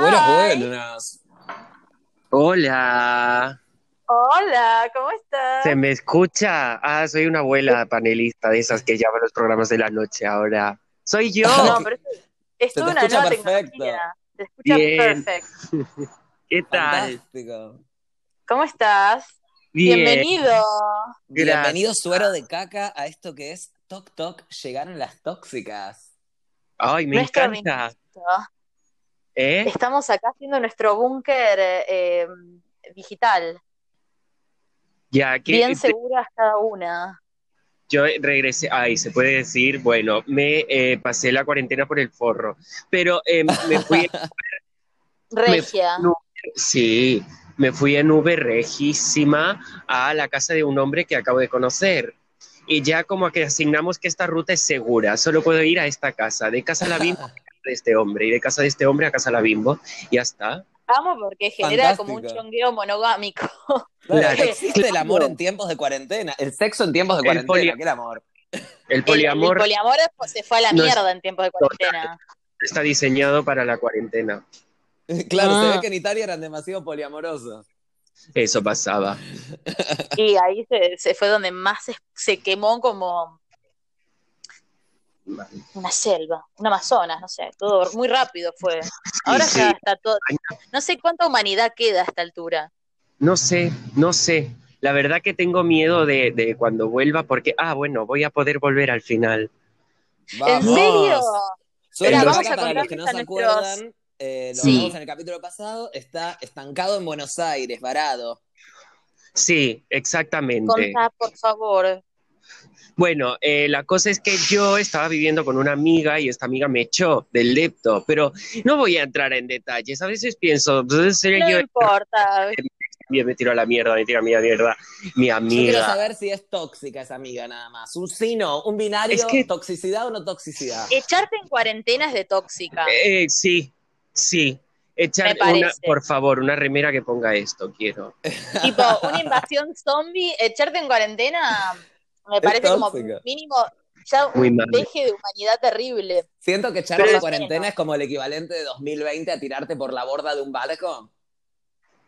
Buenas, buenas. Hola, Hola, ¿cómo estás? ¿se me escucha? Ah, soy una abuela panelista de esas que llaman los programas de la noche ahora. Soy yo. No, pero es, es Se te una escucha nueva perfecto. tecnología. Se escucha Bien. perfecto. ¿Qué tal? Fantástico. ¿Cómo estás? Bien. Bienvenido. Gracias. Bienvenido suero de caca a esto que es Toc Toc, llegaron las tóxicas. Ay, me Nuestro encanta. ¿Eh? Estamos acá haciendo nuestro búnker eh, eh, digital. Ya que Bien seguras cada una. yo regresé, ay, se puede decir, bueno, me eh, pasé la cuarentena por el forro, pero eh, me fui, Regia. no, sí, me fui en Uber rejísima a la casa de un hombre que acabo de conocer. Y ya como que asignamos que esta ruta es segura, solo puedo ir a esta casa, de casa a la bimbo a casa de este hombre, y de casa de este hombre a casa la bimbo, y ya está. Amo porque genera como un chongueo monogámico. Claro. Existe el amor en tiempos de cuarentena, el sexo en tiempos de El cuarentena, poli- ¿qué el amor? El poliamor el poliamor pues, se fue a la No es- mierda en tiempos de cuarentena. está diseñado para la cuarentena. Claro, se Ah. ve que en Italia eran demasiado poliamorosos. Eso pasaba. Y ahí se, se fue donde más se, se quemó como una selva, un Amazonas, no sé, todo muy rápido fue. Ahora sí. ya está todo. No sé cuánta humanidad queda a esta altura. No sé, no sé. La verdad que tengo miedo de, de cuando vuelva porque, ah, bueno, voy a poder volver al final. ¡Vamos! ¿En serio? De vamos a para los que no se nuestros- acuerdan, eh, lo Sí. hablamos en el capítulo pasado, está estancado en Buenos Aires, varado. Sí, exactamente. Contá, por favor. Bueno, eh, la cosa es que yo estaba viviendo con una amiga y esta amiga me echó del lepto, pero no voy a entrar en detalles. A veces pienso, pues, sería No yo importa. Me tiro a la mierda, me tiro a mi mierda, mi Yo quiero amiga. saber si es tóxica esa amiga nada más. Un sí, no, un binario, Es que- toxicidad o no toxicidad. Echarte en cuarentena es de tóxica. Eh, sí, sí. Echar una, por favor, una remera que ponga esto, quiero. Tipo, una invasión zombie, echarte en cuarentena me parece como mínimo ya un deje de humanidad terrible. Siento que Pero la es- cuarentena es como el equivalente de 2020 a tirarte por la borda de un barco.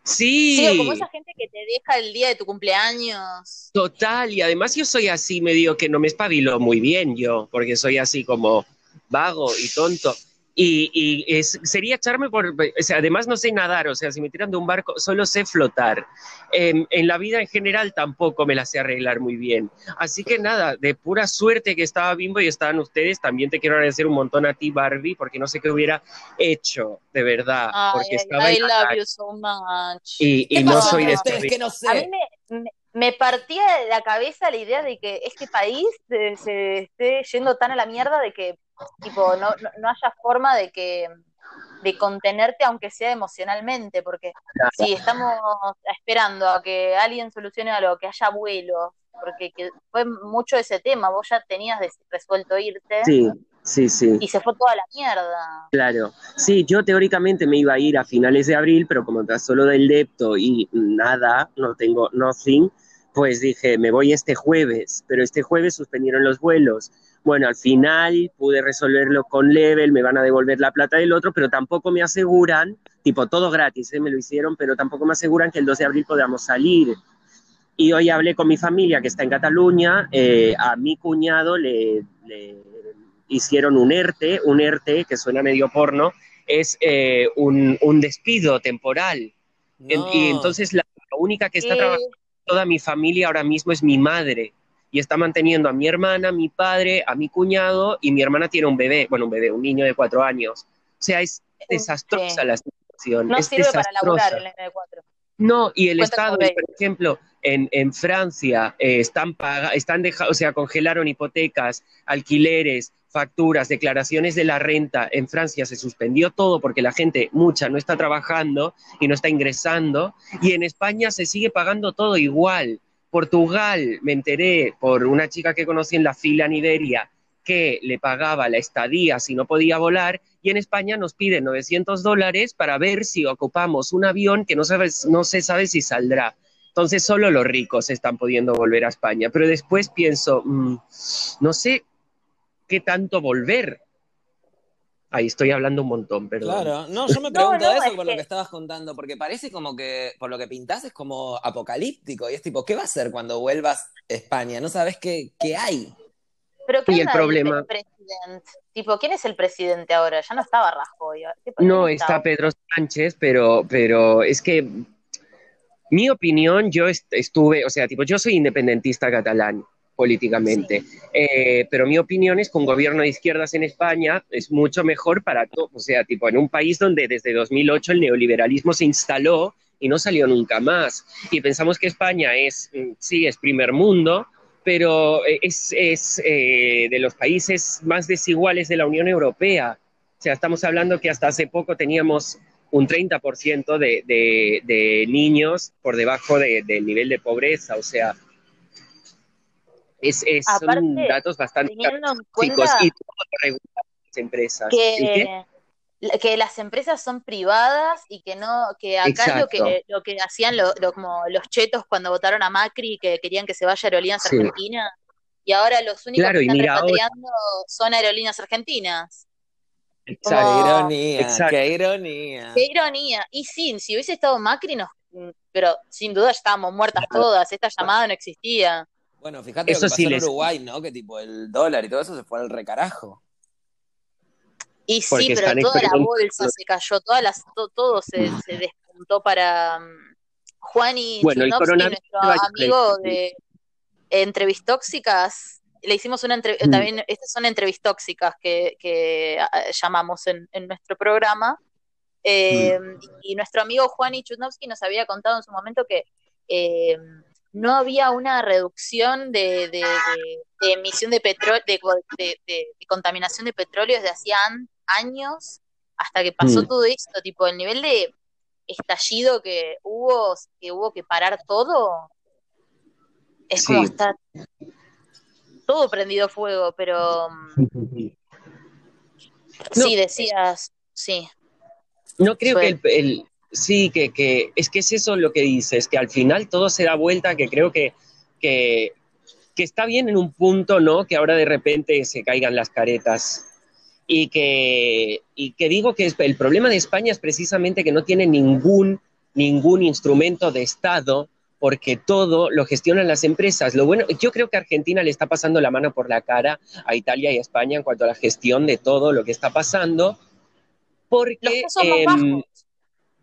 Sí, Sí, o como esa gente que te deja el día de tu cumpleaños. total. Y además yo soy así medio que no me espabilo muy bien yo, porque soy así como vago y tonto. Y, y es, sería echarme por... O sea, además no sé nadar, o sea, si me tiran de un barco, solo sé flotar. Em, en la vida en general tampoco me la sé arreglar muy bien. Así que nada, de pura suerte que estaba Bimbo y estaban ustedes, también te quiero agradecer un montón a ti, Barbie, porque no sé qué hubiera hecho, de verdad. Ay, porque ay, estaba I en la love calle you so much. y, y ¿Qué no soy de este que no A mí me, me, me partía de la cabeza la idea de que este país se esté yendo tan a la mierda de que tipo no, no, no haya forma de que de contenerte aunque sea emocionalmente, porque si estamos esperando a que alguien solucione algo, que haya vuelos, porque que fue mucho ese tema, vos ya tenías resuelto irte Sí, sí, sí. y se fue toda la mierda. Claro, sí, yo teóricamente me iba a ir a finales de abril, pero como está solo del depto y nada, no tengo nothing, pues dije, me voy este jueves, pero este jueves suspendieron los vuelos. Bueno, al final pude resolverlo con Level, me van a devolver la plata del otro, pero tampoco me aseguran, tipo todo gratis, ¿eh? me lo hicieron, pero tampoco me aseguran que el 2 de abril podamos salir. Y hoy hablé con mi familia que está en Cataluña, eh, a mi cuñado le, le hicieron un ERTE, un ERTE que suena medio porno, es eh, un, un despido temporal. En- y entonces la, la única que está trabajando toda mi familia ahora mismo es mi madre. Y está manteniendo a mi hermana, a mi padre, a mi cuñado, y mi hermana tiene un bebé, bueno, un bebé, un niño de cuatro años. O sea, es desastrosa sí. la situación. no es sirve para desastrosa. laburar el N4. No, y el Estado, por ejemplo, en, en Francia eh, están paga, están deja, o sea, congelaron hipotecas, alquileres, facturas, declaraciones de la renta. En Francia se suspendió todo porque la gente, mucha, no está trabajando y no está ingresando. Y en España se sigue pagando todo igual. Portugal, me enteré por una chica que conocí en la fila en Iberia, que le pagaba la estadía si no podía volar, y en España nos piden 900 dólares para ver si ocupamos un avión que no, sabes, no se sabe si saldrá. Entonces solo los ricos están pudiendo volver a España. Pero después pienso, mm, no sé qué tanto volver. Ahí estoy hablando un montón, perdón. Claro, no, yo me pregunto no, eso es por que- lo que estabas contando, porque parece como que, por lo que pintás, es como apocalíptico. Y es tipo, ¿qué va a hacer cuando vuelvas a España? No sabes qué, qué hay. Pero ¿qué Y el problema- el presidente? Tipo, ¿quién es el presidente ahora? Ya no estaba Rajoy. ¿Qué- No, está Pedro Sánchez, pero, pero es que mi opinión, yo est- estuve, o sea, tipo, yo soy independentista catalán políticamente, eh, pero mi opinión es que un gobierno de izquierdas en España es mucho mejor para todo, o sea, tipo, en un país donde desde 2008 el neoliberalismo se instaló y no salió nunca más. Y pensamos que España es, mm, sí, es primer mundo, pero eh, es, es eh, de los países más desiguales de la Unión Europea. O sea, estamos hablando que hasta hace poco teníamos un 30% de, de, de niños por debajo de- del nivel de pobreza. O sea, es, es- son datos bastante chicos cuenta y todo lo regulan las empresas. ¿El qué? que, que las empresas son privadas y que no, que acá lo Exacto. que, lo que hacían lo- lo- como los chetos cuando votaron a Macri que querían que se vaya Aerolíneas Sí. Argentinas y ahora los únicos Claro, que están ahora- repatriando son Aerolíneas Argentinas. Qué Exacto. Como- ironía, exacto. qué ironía. Qué ironía. Y sí, si hubiese estado Macri, nos, pero sin duda ya estábamos muertas todas, esta llamada no existía. Bueno, fíjate Eso lo que pasó sí en les- Uruguay, ¿no? Que tipo el dólar y todo eso se fue al recarajo. Y sí, Porque pero toda la bolsa se cayó, todas las, to- todo se, se despuntó para mm, Juan y Bueno, nuestro amigo de Entrevistóxicas. Le hicimos una entrevista, Mm. también, estas son entrevistóxicas que, que ah, llamamos en, en nuestro programa. Eh, Mm. Y nuestro amigo Juan y Chudnovsky nos había contado en su momento que eh, no había una reducción de, de- de- de emisión de petróleo, de, contaminación de petróleo desde hacía años hasta que pasó Mm. todo esto, tipo el nivel de estallido que hubo, que hubo que parar todo, es como está todo prendido fuego, pero No. sí, decías, sí, No creo que el- sí, que, que es que es eso lo que dices, que al final todo se da vuelta, que creo que, que, que está bien en un punto, ¿no? Que ahora de repente se caigan las caretas. Y que, y que digo que el problema de España es precisamente que no tiene ningún, ningún instrumento de Estado porque todo lo gestionan las empresas. Lo bueno, yo creo que Argentina le está pasando la mano por la cara a Italia y a España en cuanto a la gestión de todo lo que está pasando, porque los.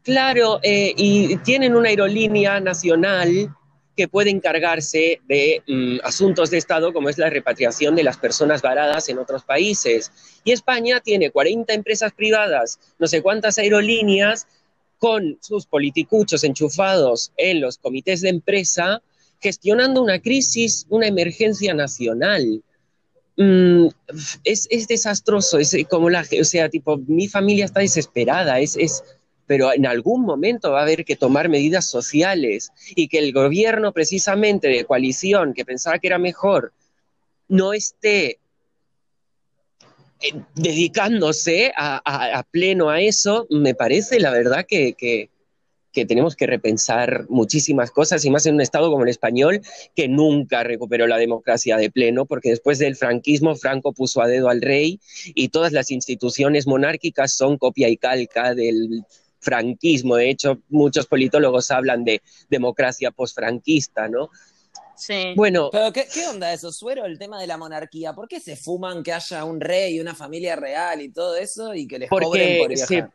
Claro, eh, y tienen una aerolínea nacional que puede encargarse de mm, asuntos de Estado como es la repatriación de las personas varadas en otros países. Y España tiene 40 empresas privadas, no sé cuántas aerolíneas, con sus politicuchos enchufados en los comités de empresa, gestionando una crisis, una emergencia nacional. Mm, es, es desastroso, es como la, o sea, tipo, mi familia está desesperada, es, es, pero en algún momento va a haber que tomar medidas sociales y que el gobierno precisamente de coalición que pensaba que era mejor no esté eh, dedicándose a, pleno a eso, me parece la verdad que, que, tenemos que repensar muchísimas cosas y más en un Estado como el español que nunca recuperó la democracia de pleno, porque después del franquismo Franco puso a dedo al rey y todas las instituciones monárquicas son copia y calca del franquismo. De hecho, muchos politólogos hablan de democracia posfranquista, ¿no? Sí. Bueno. Pero ¿qué, ¿qué, onda eso, Suero? El tema de la monarquía. ¿Por qué se fuman que haya un rey y una familia real y todo eso y que les porque cobren por viajar?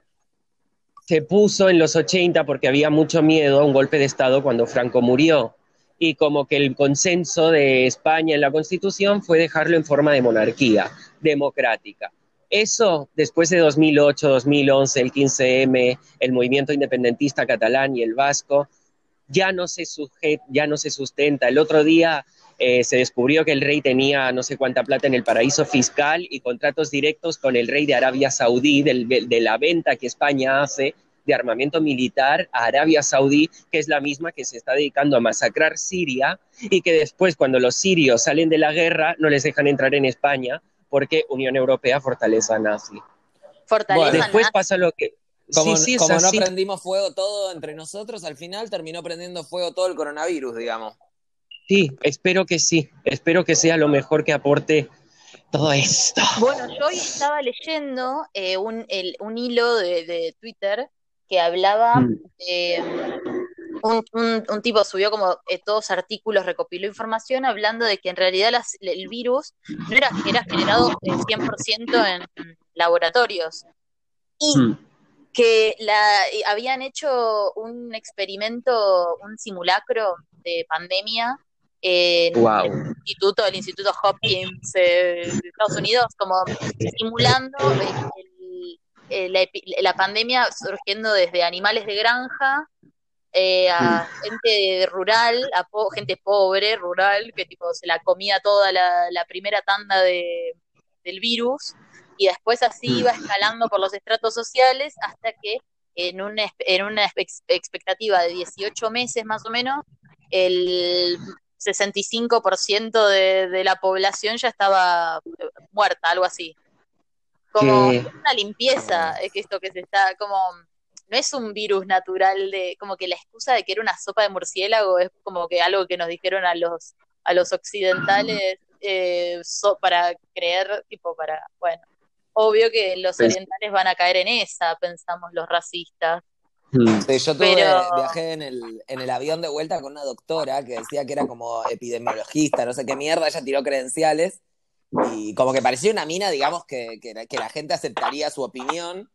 Se, se puso en los 80 porque había mucho miedo a un golpe de Estado cuando Franco murió. Y como que el consenso de España en la Constitución fue dejarlo en forma de monarquía democrática. Eso, después de 2008, 2011, el 15M, el movimiento independentista catalán y el vasco, ya no se, ya no se sustenta. El otro día eh, se descubrió que el rey tenía no sé cuánta plata en el paraíso fiscal y contratos directos con el rey de Arabia Saudí, del, de la venta que España hace de armamento militar a Arabia Saudí, que es la misma que se está dedicando a masacrar Siria y que después, cuando los sirios salen de la guerra, no les dejan entrar en España porque Unión Europea fortaleza nazi. Fortaleza bueno, después nazi. pasa lo que... Como, sí, sí, como no así. prendimos fuego todo entre nosotros, al final terminó prendiendo fuego todo el coronavirus, digamos. Sí, espero que sí. Espero que sea lo mejor que aporte todo esto? Bueno, yo hoy estaba leyendo eh, un, el- un hilo de, de Twitter que hablaba, Mm. eh, un, un- un tipo subió como eh, todos artículos, recopiló información hablando de que en realidad las- el virus no era, era generado eh, 100% en laboratorios y Mm. que la, eh, habían hecho un experimento, un simulacro de pandemia en Wow. el instituto, el Instituto Hopkins eh, de Estados Unidos, como simulando el- el- la, epi- la pandemia surgiendo desde animales de granja eh, a gente rural, a po- gente pobre, rural, que tipo se la comía toda la, la primera tanda de, del virus, y después así Mm. iba escalando por los estratos sociales hasta que en una, en una ex- expectativa de 18 meses más o menos, el 65% de, de la población ya estaba eh, muerta, algo así. Como una limpieza, es que esto que se está, como, no es un virus natural de, como que la excusa de que era una sopa de murciélago es como que algo que nos dijeron a los, a los occidentales eh, so- para creer, tipo, para, bueno, obvio que los orientales van a caer en esa, pensamos los racistas. Mm. Sí, yo tuve, Pero- viajé en el, en el avión de vuelta con una doctora que decía que era como epidemiologista, no sé qué mierda, ella tiró credenciales y como que parecía una mina, digamos, que, que, la- que la gente aceptaría su opinión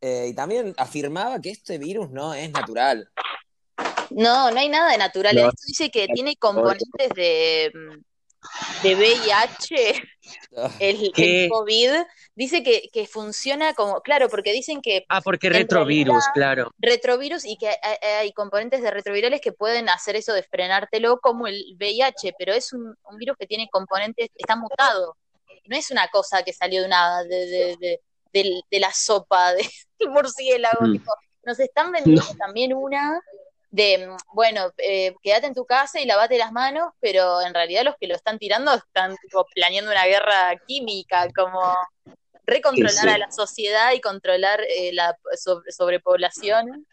eh, y también afirmaba que este virus no es natural. No, no hay nada de natural. No. Esto dice que tiene componentes de, mm, de VIH, el, COVID. Dice que, que funciona como, claro, porque dicen que Ah, porque retrovirus, realidad- claro. retrovirus y que hay, hay componentes de retrovirales que pueden hacer eso de frenártelo como el VIH, pero es un, un virus que tiene componentes, está mutado. No es una cosa que salió de una de, de, de, del- de la sopa de- del murciélago. Mm. tipo, nos están vendiendo también una de, mm, bueno, eh, quédate en tu casa y lavate las manos, pero en realidad los que lo están tirando están tipo, planeando una guerra química, como recontrolar Sí, sí. a la sociedad y controlar eh, la sobre- sobrepoblación.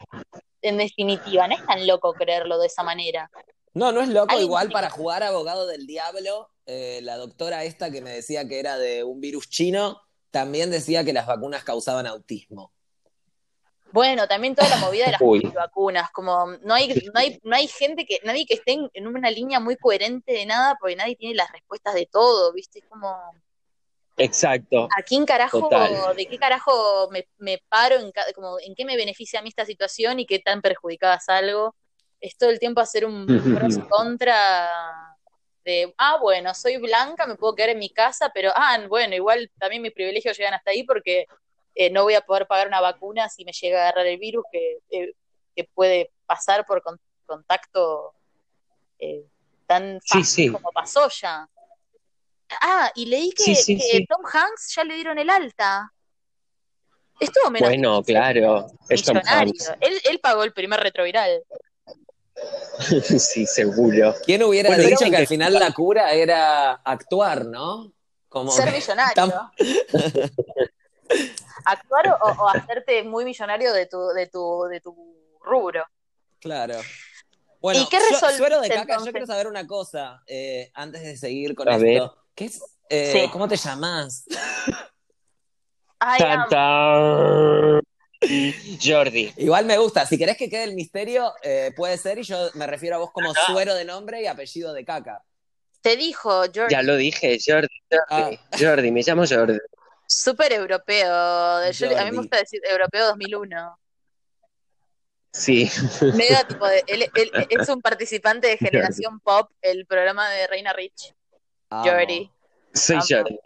En definitiva, no es tan loco creerlo de esa manera. No, no es loco, igual para jugar abogado del diablo, eh, la doctora esta que me decía que era de un virus chino, también decía que las vacunas causaban autismo. Bueno, también toda la movida de las Uy. vacunas, como no hay, no hay, no hay gente que, nadie que esté en, en una línea muy coherente de nada, porque nadie tiene las respuestas de todo, ¿viste? Es como, Exacto. ¿a quién carajo, Total. de qué carajo me, me paro, en, como, en qué me beneficia a mí esta situación y qué tan perjudicada salgo? Es todo el tiempo hacer un pros y contra de, ah, bueno, soy blanca, me puedo quedar en mi casa, pero, ah, bueno, igual también mis privilegios llegan hasta ahí porque eh, no voy a poder pagar una vacuna si me llega a agarrar el virus que, eh, que puede pasar por con- contacto eh, tan fácil sí. como pasó ya. Ah, y leí que, Sí, que. Tom Hanks ya le dieron el alta. Estuvo menos Bueno, claro. Es Tom millonario. Hanks. Él, él pagó el primer retroviral. sí, seguro. ¿Quién hubiera Bueno, dicho que que- al final la cura era actuar, ¿no? Como Ser millonario. tam- Actuar o, o hacerte muy millonario de tu, de tu, de tu rubro. Claro. Bueno, ¿Y qué su- suero de caca, entonces? yo quiero saber una cosa eh, antes de seguir con A esto. ver. ¿Qué es, eh, Sí. ¿Cómo te llamas? Ay. Jordi. Igual me gusta. Si querés que quede el misterio, eh, puede ser. Y yo me refiero a vos como suero de nombre y apellido de caca. Te dijo, George, Ya lo dije, Jordi. Jordi, Jordi, me llamo Jordi. súper europeo. Yo- a mí Jordi. me gusta decir europeo 2001. Sí. Medio tipo de, él, él- es un participante de Generación Pop, el programa de Reina Rich, Amo. Jordi. Soy Amo. Jordi.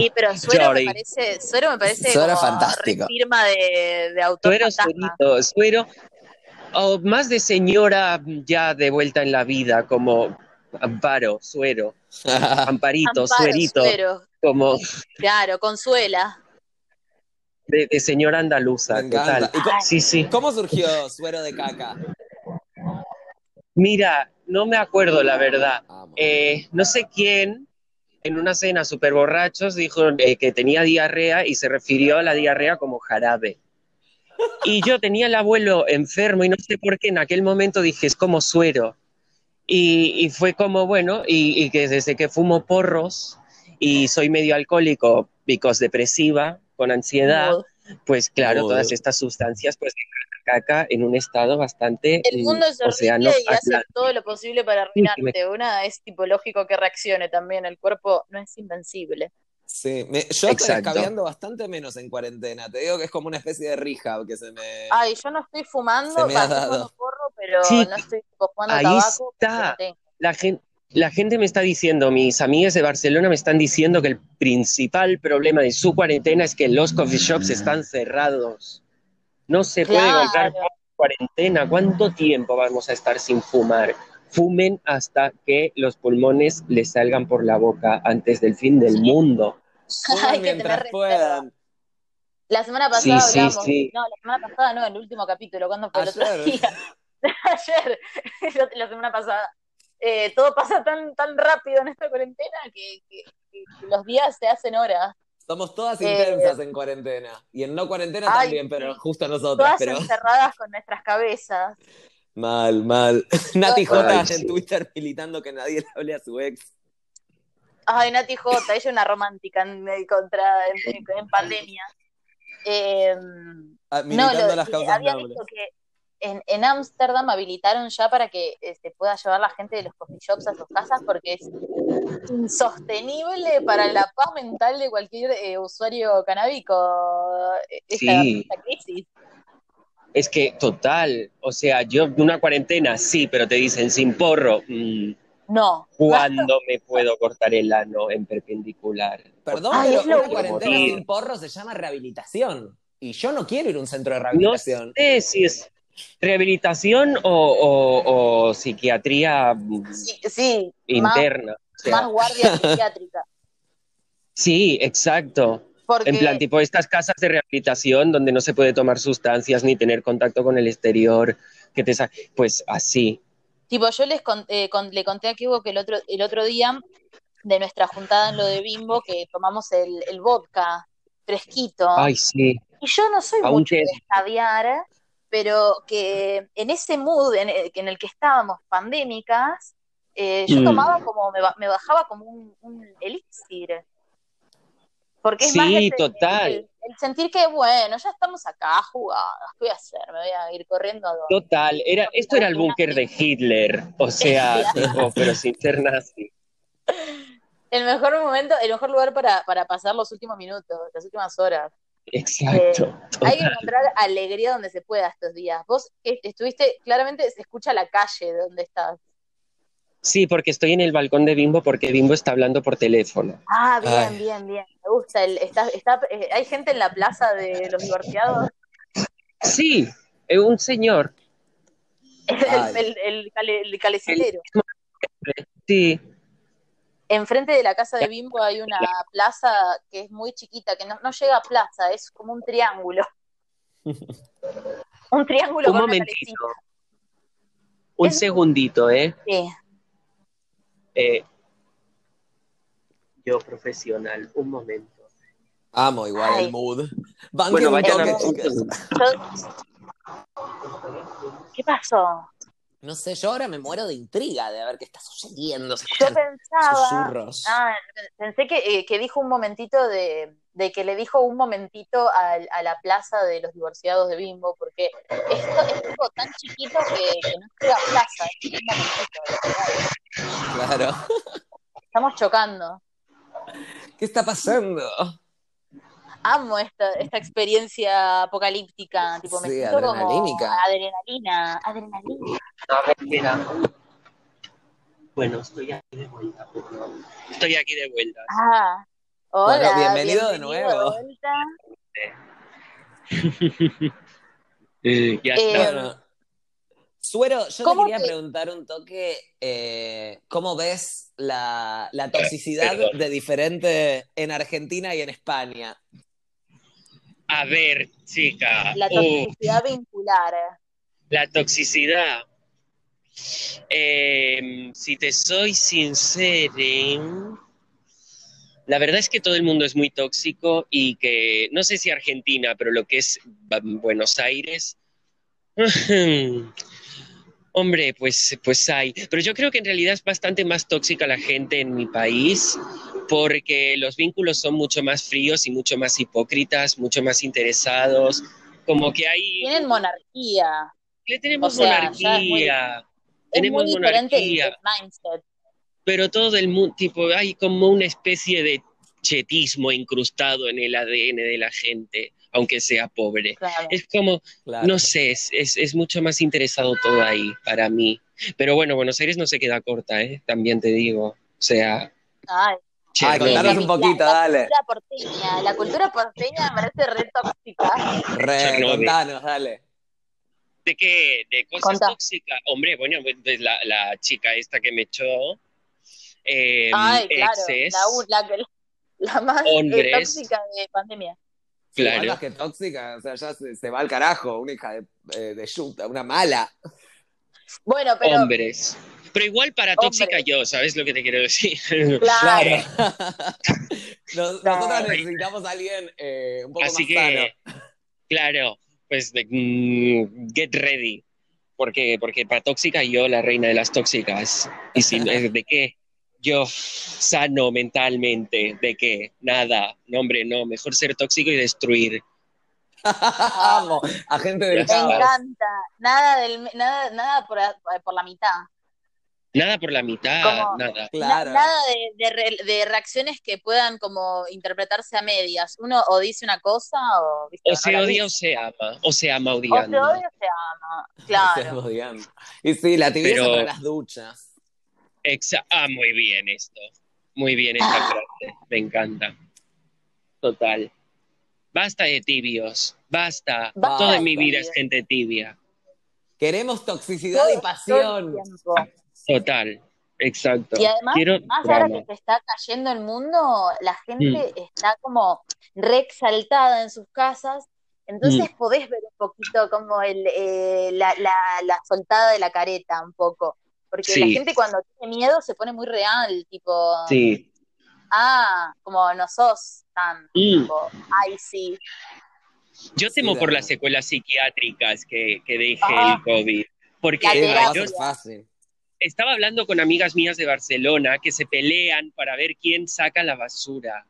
Y pero Suero me parece, Suero me parece Suero como fantástico. firma de, de autor Suero, suerito, suero. O más de señora ya de vuelta en la vida, como Amparo, Suero, Amparito, Amparo, Suerito, Suero, como claro, Consuela. de, de señora andaluza. ¿Y cómo, Sí, sí. cómo surgió suero de caca? Mira, no me acuerdo la verdad. Eh, no sé quién en una cena super borrachos dijo eh, que tenía diarrea y se refirió a la diarrea como jarabe. Y yo tenía el abuelo enfermo y no sé por qué en aquel momento dije es como suero. Y, y fue como bueno, y, y que desde que fumo porros y soy medio alcohólico, because depresiva, con ansiedad, pues claro, todas estas sustancias pues caca en un estado bastante El mundo es horrible y hace todo lo posible para Sí, arruinarte. Una es tipo lógico que reaccione también. El cuerpo no es invencible. Sí, me- yo estoy escabeando bastante menos en cuarentena. Te digo que es como una especie de rehab que se me. Ay, yo no estoy fumando, me ha dado. porro, pero Sí, no estoy tipo, fumando ahí tabaco está. La gente, la gente me está diciendo, mis amigas de Barcelona me están diciendo que el principal problema de su cuarentena es que los coffee shops están cerrados. No se puede Claro. comprar por cuarentena. ¿Cuánto tiempo vamos a estar sin fumar? Fumen hasta que los pulmones les salgan por la boca antes del fin del mundo. Hay que mientras reserva. puedan. La semana pasada sí, hablamos. sí. No, la semana pasada no, el último capítulo. ¿Cuándo fue el otro Ayer. día? Ayer, la semana pasada. Eh, todo pasa tan, tan rápido en esta cuarentena que, que- que los días se hacen horas. Somos todas Eh, intensas en cuarentena. Y en no cuarentena Ay, también, pero justo nosotras. Todas Pero encerradas con nuestras cabezas. mal, mal. Nati J en sí. Twitter militando que nadie le hable a su ex. Ay, Nati J, ella es una romántica en, en contra, en, en pandemia. Eh, ah, no, Militando lo, las causas había nobles. visto que en en Ámsterdam habilitaron ya para que se pueda llevar la gente de los coffee shops a sus casas porque es insostenible para la paz mental de cualquier eh, usuario canábico eh, esta, Sí. esta crisis. Es que total, o sea, yo una cuarentena sí, pero te dicen sin porro. mm, No. ¿Cuándo me puedo cortar el ano en perpendicular? Perdón, Ay, pero es lo una cuarentena Morir. sin porro se llama rehabilitación. Y yo no quiero ir a un centro de No rehabilitación. sé si es rehabilitación o, o- o psiquiatría mm, Sí, sí, más, interna. O sea, más guardia psiquiátrica. sí, exacto. Porque En plan, tipo estas casas de rehabilitación donde no se puede tomar sustancias ni tener contacto con el exterior, que te sa- pues así. Tipo, yo les eh, con- le conté a Hugo que el otro, el otro día de nuestra juntada en lo de Bimbo que tomamos el, el vodka fresquito. Ay, sí. Y yo no soy Aún mucho te- de escabiar, pero que en ese mood en el, en el que estábamos pandémicas, eh, yo Mm. tomaba como, me, ba- me bajaba como un, un elixir. Porque es Sí, más el, total. el- el sentir que, bueno, ya estamos acá jugadas, ¿qué voy a hacer? Me voy a ir corriendo a donde. Total, era, esto era el búnker de Hitler, o sea, pero sin ser nazi. El mejor momento, el mejor lugar para, para pasar los últimos minutos, las últimas horas. Exacto. Hay que encontrar alegría donde se pueda estos días. Vos eh, estuviste, claramente se escucha la calle de donde estás. Sí, porque estoy en el balcón de Bimbo porque Bimbo está hablando por teléfono. Ah, bien, Ay. bien, bien. Me gusta. El, está, está, eh, hay gente en la plaza de los divorciados. Sí, eh, un señor. El, el, el, el calecitero. Sí, Enfrente de la casa de Bimbo hay una plaza que es muy chiquita, que no, no llega a plaza, es como un triángulo. Un triángulo un con momentito. calecita. Un Es- segundito, ¿eh? Sí. Eh, Yo profesional, un momento. Amo igual Ay. el mood. Bueno, vayan a ¿Qué pasó? No sé, yo ahora me muero de intriga de ver qué está sucediendo. Yo pensaba, susurros. ah, pensé que, eh, que dijo un momentito de, de que le dijo un momentito al- a, la plaza de los divorciados de Bimbo, porque esto es algo tan chiquito que, que no a plaza, es un momentito. literal. Claro. Estamos chocando. ¿Qué está pasando? Amo esta, esta experiencia apocalíptica, tipo, me Sí, siento como adrenalínica. adrenalina, adrenalina. Bueno, estoy aquí de vuelta. Estoy aquí de vuelta. Ah, hola, Bueno, bienvenido de nuevo. vuelta. Eh, ya Eh. Bueno, Suero, yo te ¿Cómo quería preguntar un toque, eh, ¿cómo ves la, la toxicidad Perdón. de diferente en Argentina y en España? A ver, chica. La uh, toxicidad vincular. la toxicidad. Eh, si te soy sincero, la verdad es que todo el mundo es muy tóxico y que no sé si Argentina, pero lo que es Buenos Aires, hombre, pues, pues hay. Pero yo creo que en realidad es bastante más tóxica la gente en mi país porque los vínculos son mucho más fríos y mucho más hipócritas, mucho más interesados, como que hay... Tienen monarquía. Le tenemos O sea, es monarquía, Es tenemos muy diferente el, monarquía, el mindset. pero todo el mundo, tipo, hay como una especie de chetismo incrustado en el ADN de la gente, aunque sea pobre. Claro. Es como, Claro. no sé, es, es, es mucho más interesado todo ahí para mí. Pero bueno, Buenos Aires no se queda corta, ¿eh? También te digo. O sea, Ay, Ay, contanos un poquito, la, dale. La cultura porteña, la cultura porteña me parece re tóxica. Re, Chernobyl. contanos, dale. ¿De qué? ¿De cosas Contá. tóxicas? Hombre, bueno, pues la, la chica esta que me echó, eh, Ay, claro, la, más eh, Hombres. tóxica de pandemia. Claro. más que tóxica, o sea, ya se, se va al carajo, una hija de, eh, de yuta, una mala. Bueno, pero hombres. Pero igual para tóxica yo, ¿sabes lo que te quiero decir? claro, Nos- Claro. Nosotros necesitamos a alguien eh, un poco Así más que, sano. claro, pues de- mm, get ready. Porque, porque para tóxica yo, la reina de las tóxicas. ¿Y si, eh, de qué? Yo sano mentalmente. ¿De qué? Nada. No, hombre, no. Mejor ser tóxico y destruir. Amo, agente del me caos. encanta. Nada, del, nada, nada por la mitad. Nada por la mitad, Como- nada. Claro. Na- nada de, de re- de reacciones que puedan como interpretarse a medias. Uno o dice una cosa o, ¿viste? O se odia o se ama. O se ama O se odiando. odia o se ama. Claro. Odiando. Y sí, la tibieza Pero- para las duchas. Exa- ah, muy bien esto. Muy bien esta frase. Me encanta. Total. Basta de tibios. Basta. Basta Toda mi vida es gente tibia. Queremos toxicidad y Todo- todo el pasión. Total. Exacto. Y además, Quiero más ahora que se está cayendo el mundo, la gente está como re exaltada en sus casas, entonces Mm. podés ver un poquito como el, eh, la, la, la soltada de la careta, un poco. Porque la Sí. gente cuando tiene miedo se pone muy real, tipo, Sí. ah, como no sos tan, Mm. tipo, ay, sí. Yo Sí, temo por de- las secuelas psiquiátricas que, que deje Ah. el COVID. Porque Sí, yo fácil. Estaba hablando con amigas mías de Barcelona que se pelean para ver quién saca la basura.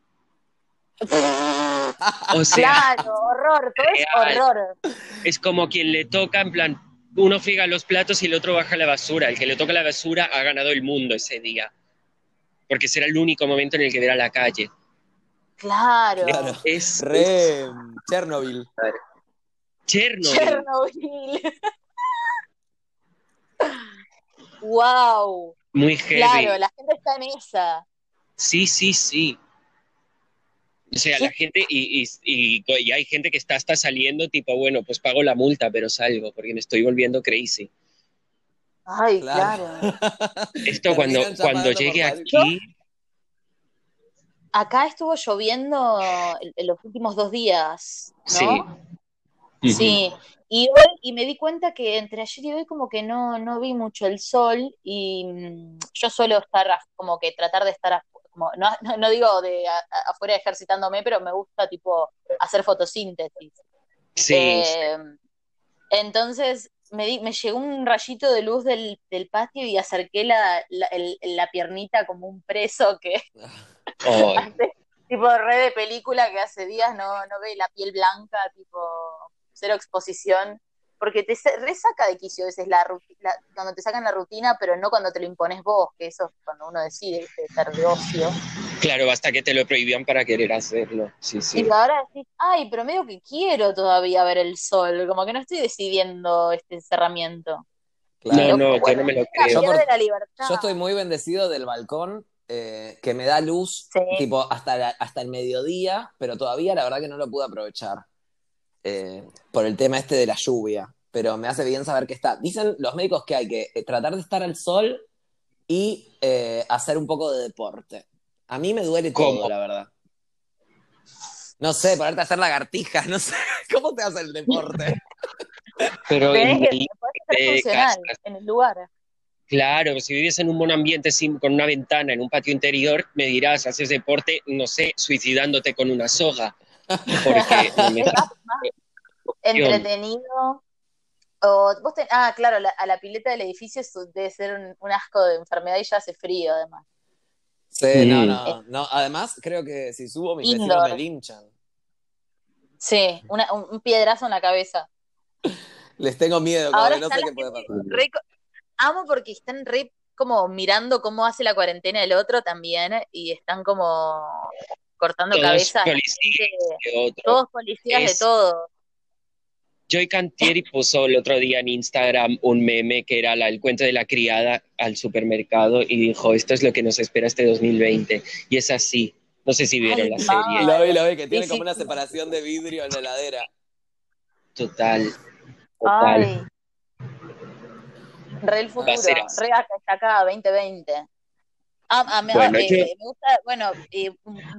O sea, Claro, horror, todo es horror. es como quien le toca, en plan, uno friega los platos y el otro baja la basura. El que le toca la basura ha ganado el mundo ese día. Porque será el único momento en el que verá la calle. Claro. Claro. Es, es Re Chernobyl. Chernobyl. Chernobyl. wow. Muy heavy. Claro, la gente está en esa. Sí, sí, sí. O sea, Sí. la gente, y, y, y- y hay gente que está hasta saliendo, tipo, bueno, pues pago la multa, pero salgo, porque me estoy volviendo crazy. Ay, Claro. claro. Esto cuando, cuando llegue aquí, Acá estuvo lloviendo en los últimos dos días, sí. ¿no? Ujú. Sí. Y hoy, y me di cuenta que entre ayer y hoy como que no, no vi mucho el sol y mm, yo suelo estar como que tratar de estar afu- como, no, no, no digo de a- a- afuera ejercitándome, pero me gusta tipo hacer fotosíntesis. Sí, Eh, entonces me, di- me llegó un rayito de luz del, del patio y acerqué la, la, el- la piernita como un preso que Oh, hace, tipo re de película que hace días no, no ve la piel blanca, tipo cero exposición, porque te sa- resaca de quicio a veces la, la- cuando te sacan la rutina, pero no cuando te lo impones vos, que eso es cuando uno decide estar de ocio. claro, basta que te lo prohibían para querer hacerlo. Sí, sí. Y ahora decís, ay, pero medio que quiero todavía ver el sol, como que no estoy decidiendo este encerramiento. Claro. No, no, yo Bueno, no me lo creo. Yo por-. Yo estoy muy bendecido del balcón eh, que me da luz Sí. tipo hasta, la- hasta el mediodía, pero todavía la verdad que no lo pude aprovechar eh, por el tema este de la lluvia. Pero me hace bien saber que está. Dicen los médicos que hay que eh, tratar de estar al sol y eh, hacer un poco de deporte. A mí me duele ¿Cómo? todo, la verdad. No sé, ponerte a hacer lagartijas, no sé. ¿Cómo te hace el deporte? Pero Tenés que en- ser funcional el lugar. claro, si vives en un buen ambiente sin, con una ventana en un patio interior, me dirás, haces deporte, no sé, suicidándote con una soga. Porque más, más entretenido. O, vos ten- ah, claro, la- a la pileta del edificio es- debe ser un, un asco de enfermedad y ya hace frío además. Sí, no, Mm. no, no. Además, creo que si subo mis Indoor. vecinos me linchan. Sí, una- un, un piedrazo en la cabeza. Les tengo miedo, Ahora no sé qué puede pasar. re amo porque están re como mirando cómo hace la cuarentena el otro también y están como cortando Todos cabezas. policías de. Todos policías de todo. Joy Cantieri puso el otro día en Instagram un meme que era la- el cuento de la criada al supermercado y dijo, esto es lo que nos espera este 2020. Y es así. No sé si vieron Ay, la serie. Lo vi, lo vi, que tiene Sí, como sí, una separación de vidrio en la heladera. Total. Total. Ay. Re el futuro, re acá, está acá, 2020. Ah, ah, me, Bueno, eh, me gusta, bueno, eh,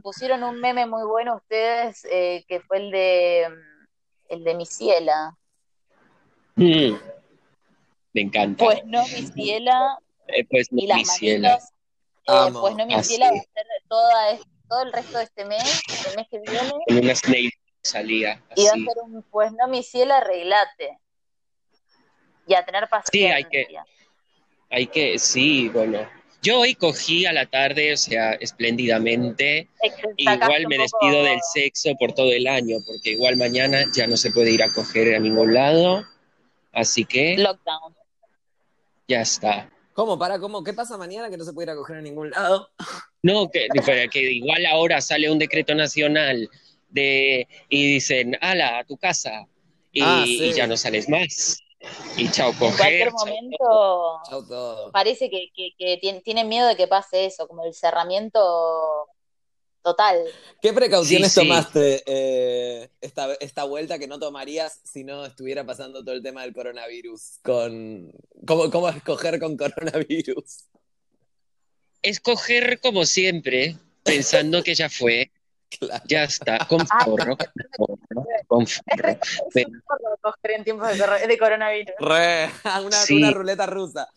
pusieron un meme muy bueno ustedes, eh, que fue el de mm, el de mi ciela. Mm. Me encanta. Pues no mi ciela Eh, pues y no, las mi ciela. manitos. eh, pues no mi Ah, ciela sí. va a ser toda, todo el resto de este mes, el mes que viene, Con una salía y va a así. ser un pues no mi ciela, arreglate. Y a tener Sí, paciencia. hay que- Hay que, sí, bueno. Yo hoy cogí a la tarde, o sea, espléndidamente. Igual me poco- despido del sexo por todo el año, porque igual mañana ya no se puede ir a coger a ningún lado. Así que Lockdown. ya está. ¿Cómo? ¿Para cómo? ¿Qué pasa mañana que no se puede ir a coger a ningún lado? No, que, pero que igual ahora sale un decreto nacional de y dicen, ala, a tu casa. Y, Ah, sí. y ya no sales más. Y chao, En cualquier coger. chao momento Chau todo. parece que, que, que tien- tienen miedo de que pase eso, como el cerramiento total. ¿Qué precauciones Sí, sí. tomaste eh, esta, esta vuelta que no tomarías si no estuviera pasando todo el tema del coronavirus? Con, ¿cómo, ¿Cómo escoger con coronavirus? Escoger como siempre, pensando que ya fue. Claro. Ya está, con forro, con forro, con forro. Es Pero- un porro coger en tiempos de, coronavirus. Re, una, Sí. una ruleta rusa.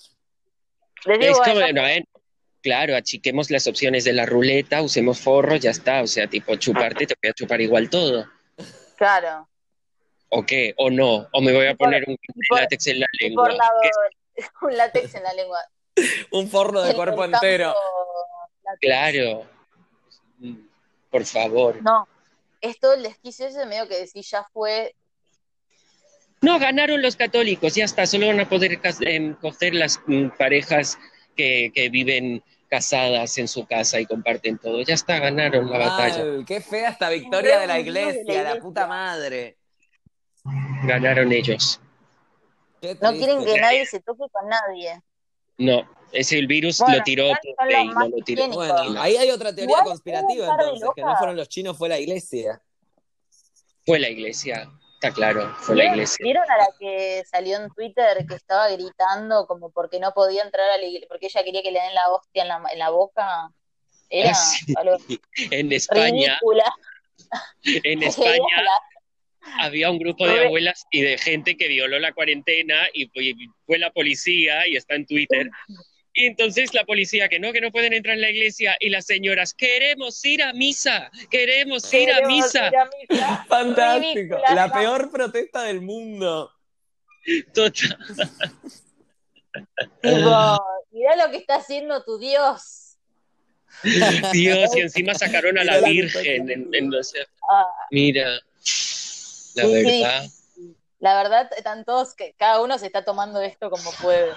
Les digo, Es como, bueno, no, eh, claro, achiquemos las opciones de la ruleta, usemos forro, ya está. O sea, tipo, chuparte, te voy a chupar igual todo. claro. ¿O qué? ¿O no? ¿O me voy a por- poner un por- látex en la lengua? un látex en la lengua. Un forro de El- cuerpo entero. látex. Claro. Por favor. No, esto el desquicio ese medio que decís ya fue. No, ganaron los católicos, ya está. Solo van a poder em, coger las mm, parejas que, que viven casadas en su casa y comparten todo. Ya está, ganaron la batalla. Qué fea esta victoria de la de iglesia, la puta madre. Ganaron ellos. No quieren que nadie se toque con nadie. No, ese el virus Bueno, lo tiró no lo tiró. Bueno, ahí hay otra teoría conspirativa entonces, que no fueron los chinos, fue la iglesia. Fue la iglesia, está claro, fue la ¿Vieron, iglesia. vieron a la que salió en Twitter que estaba gritando como porque no podía entrar a la iglesia, porque ella quería que le den la hostia en la, en la boca? Era sí. algo En España, ridícula. en España había un grupo de abuelas y de gente que violó la cuarentena y fue la policía y está en Twitter. Y entonces la policía que no, que no pueden entrar en la iglesia y las señoras, queremos ir a misa, queremos ir a misa. ir a misa. Fantástico. La peor protesta del mundo. Total. Tipo, mirá lo que está haciendo tu Dios. Dios, y encima sacaron a la Virgen. en- en- Ah, mira, la Sí, sí. verdad. la verdad, están todos, que cada uno se está tomando esto como puede.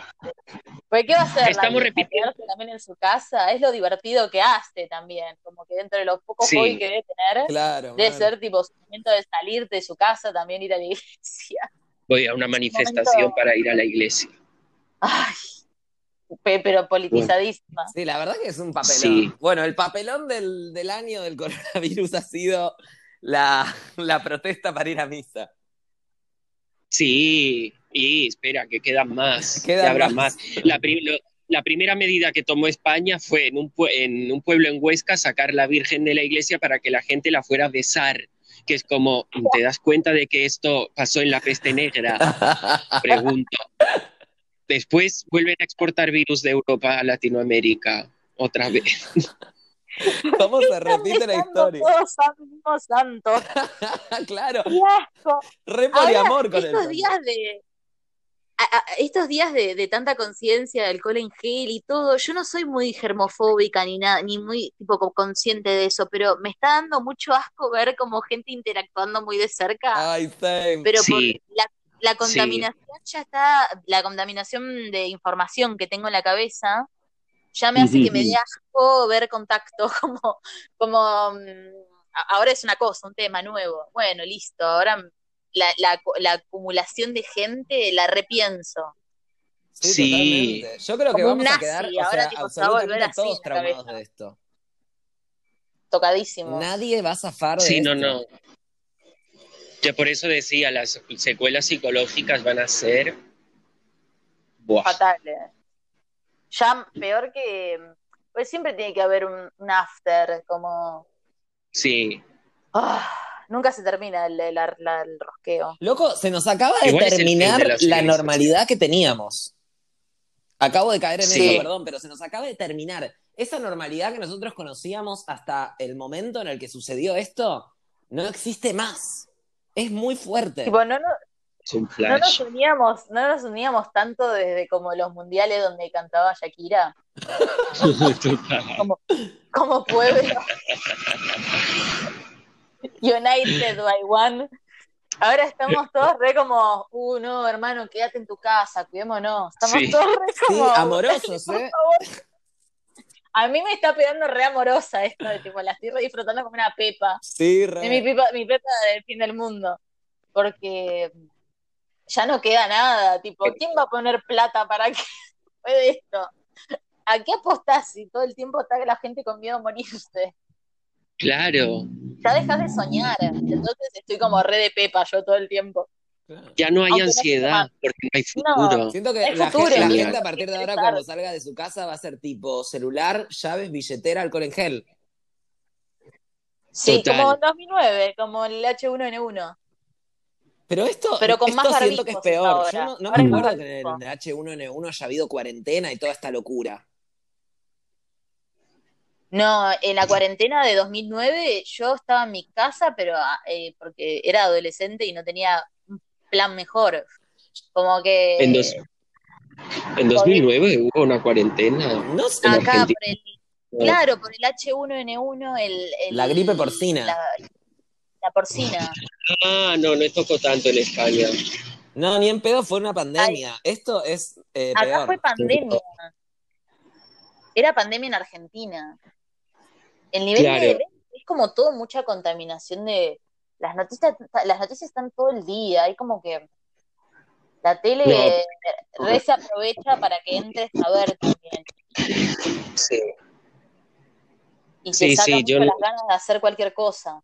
Porque, ¿qué va a hacer? la Estamos vieja? repitiendo. ¿Quedarse también en su casa? Es lo divertido que hace también. Como que dentro de los pocos Sí. hobbies que debe tener, Claro. debe ser tipo su momento de salir de su casa, también ir a la iglesia. Voy a una manifestación momento- para ir a la iglesia. Ay, pe- pero politizadísima. Sí, la verdad que es un papelón. Sí. Bueno, el papelón del, del año del coronavirus ha sido la, la protesta para ir a misa. Sí, y espera, que quedan más. Quedan que habrá más. más. La, pri- lo- la primera medida que tomó España fue en un, en un pueblo en Huesca sacar la Virgen de la iglesia para que la gente la fuera a besar. Que es como, ¿te das cuenta de que esto pasó en la peste negra? Pregunto. Después vuelven a exportar virus de Europa a Latinoamérica. Otra vez. ¿Cómo se repite la historia? Todos santos, santos. claro, ¡Qué asco! re poliamor con estos el días de. estos días de, tanta conciencia, de alcohol en gel y todo, yo no soy muy germofóbica ni nada, ni muy tipo consciente de eso, pero me está dando mucho asco ver como gente interactuando muy de cerca. Ay, same. Pero por la, contaminación ya está, la contaminación de información que tengo en la cabeza, ya me hace que me dé asco ver contacto, como, como mm, ahora es una cosa, un tema nuevo. Bueno, listo, ahora la, la, acumulación de gente la repienso. Sí, yo creo que vamos a quedar ahora, tipo, absolutamente todos traumados de esto. Tocadísimo. Nadie va a zafar de Sí, no, no. Yo por eso decía, las secuelas psicológicas van a ser fatales. Ya peor que pues siempre tiene que haber un, after, como Sí. Ah nunca se termina el, rosqueo. Loco, se nos acaba de terminar la, normalidad que teníamos. Acabo de caer en eso, perdón, pero se nos acaba de terminar. Esa normalidad que nosotros conocíamos hasta el momento en el que sucedió esto, no existe más. Es muy fuerte. no, no, nos uníamos, no nos uníamos tanto desde como los mundiales donde cantaba Shakira. como, como pueblo. United by One. Ahora estamos todos re como, uh, no, hermano, quédate en tu casa, cuidémonos. Estamos todos re como. Sí, amorosos, ¿eh? A mí me está pegando re amorosa esto, de tipo, la estoy re disfrutando como una pepa. Sí, re. Es mi pepa, mi pepa del fin del mundo. Porque ya no queda nada, tipo, ¿quién va a poner plata para que de esto? ¿A qué apostás si todo el tiempo está la gente con miedo a morirse? Claro. Ya dejas de soñar. Entonces estoy como re de pepa yo todo el tiempo. Ya no hay ansiedad porque no hay futuro. Siento que la, Gente, a partir de ahora cuando salga de su casa va a ser tipo celular, llaves, billetera, alcohol en gel. Sí, como en 2009, como el H1N1. Pero esto, Pero con esto siento que es peor. Yo no, no me acuerdo que en el H1N1 haya habido cuarentena y toda esta locura. No, en la cuarentena de 2009 yo estaba en mi casa, pero ah, eh, porque era adolescente y no tenía un plan mejor. Como que... En, 2009 hubo una cuarentena. No sé. Acá, por el, claro, por el H1N1, el, la gripe porcina. La, porcina. Ah, no, no tocó tanto en España. No, ni en pedo fue una pandemia. Esto es eh, Acá fue pandemia. Era pandemia en Argentina. El nivel de es como todo mucha contaminación de las noticias, las noticias están todo el día, hay como que la tele se aprovecha para que entres a ver también. Sí. Y te saca mucho las ganas de hacer cualquier cosa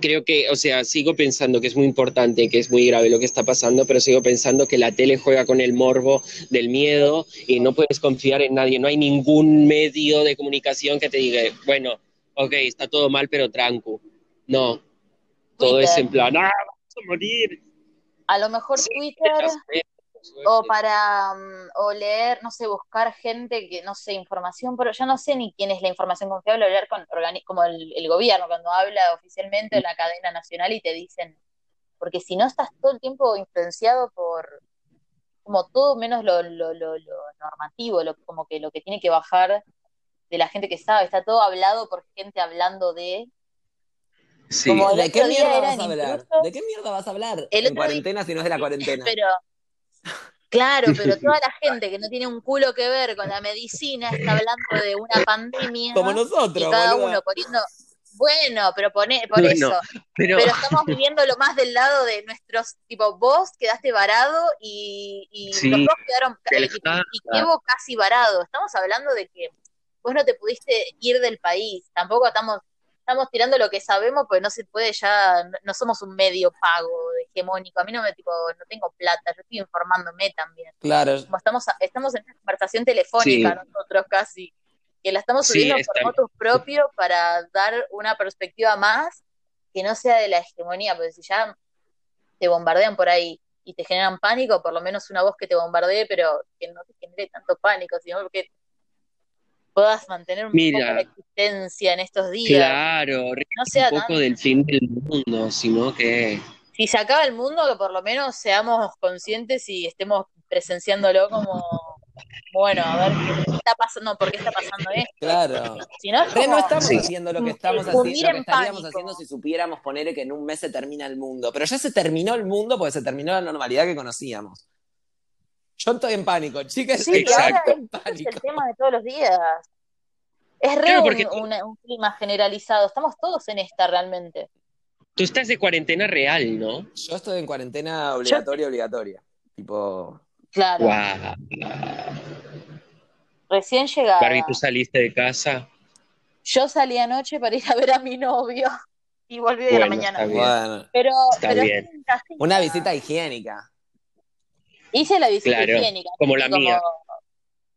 creo que, o sea, sigo pensando que es muy importante, que es muy grave lo que está pasando, pero sigo pensando que la tele juega con el morbo del miedo y no puedes confiar en nadie. No hay ningún medio de comunicación que te diga, bueno, ok, está todo mal, pero tranco. No, todo es en plan, ¡ah, vamos a morir! A lo mejor Twitter o para mm, o leer, no sé, buscar gente que, no sé, información, pero yo no sé ni quién es la información confiable, hablar con como el, gobierno, cuando habla oficialmente en la cadena nacional y te dicen, porque si no estás todo el tiempo influenciado por como todo menos lo, lo, lo, normativo, lo, como que lo que tiene que bajar de la gente que sabe, está todo hablado por gente hablando de... Sí. ¿De qué mierda vas a hablar? ¿De qué mierda vas a hablar? en cuarentena si no es de la cuarentena. Pero Claro, pero toda la gente que no tiene un culo que ver con la medicina está hablando de una pandemia. Como nosotros. Y cada uno poniendo. Bueno, pero pone, por eso. Pero... estamos viviendo lo más del lado de nuestros. Tipo, vos quedaste varado y, y los dos quedaron. Y Kevo casi varado. Estamos hablando de que vos no te pudiste ir del país. Tampoco estamos estamos tirando lo que sabemos, pues no se puede ya, no, somos un medio pago hegemónico. A mí no me tipo, no tengo plata, yo estoy informándome también. Claro. estamos, estamos en una conversación telefónica nosotros casi, que la estamos subiendo por motos propios para dar una perspectiva más que no sea de la hegemonía, porque si ya te bombardean por ahí y te generan pánico, por lo menos una voz que te bombardee, pero que no te genere tanto pánico, sino porque puedas mantener un poco la existencia en estos días. Claro, no sea un poco del fin del mundo, sino que... si se acaba el mundo, que por lo menos seamos conscientes y estemos presenciándolo como, bueno, a ver qué está pasando, por qué está pasando esto. Claro. Si no, es Re, no como- estamos Sí. haciendo lo que estamos haciendo, lo que estaríamos pánico. haciendo si supiéramos poner que en un mes se termina el mundo. Pero ya se terminó el mundo porque se terminó la normalidad que conocíamos. Yo estoy en pánico, chicas, Sí, ahora Exacto. en es, el tema de todos los días. Es re Claro, un, porque tú- una- un clima generalizado. Estamos todos en esta realmente. Tú estás de cuarentena real, ¿no? Yo estoy en cuarentena obligatoria, obligatoria. Tipo, Claro. Recién llegada. Barbie, tú saliste de casa. Yo salí anoche para ir a ver a mi novio y volví de la mañana. está bien. bueno, Pero, Está pero bien. una visita higiénica. Hice la visita Claro, higiénica. como la mía.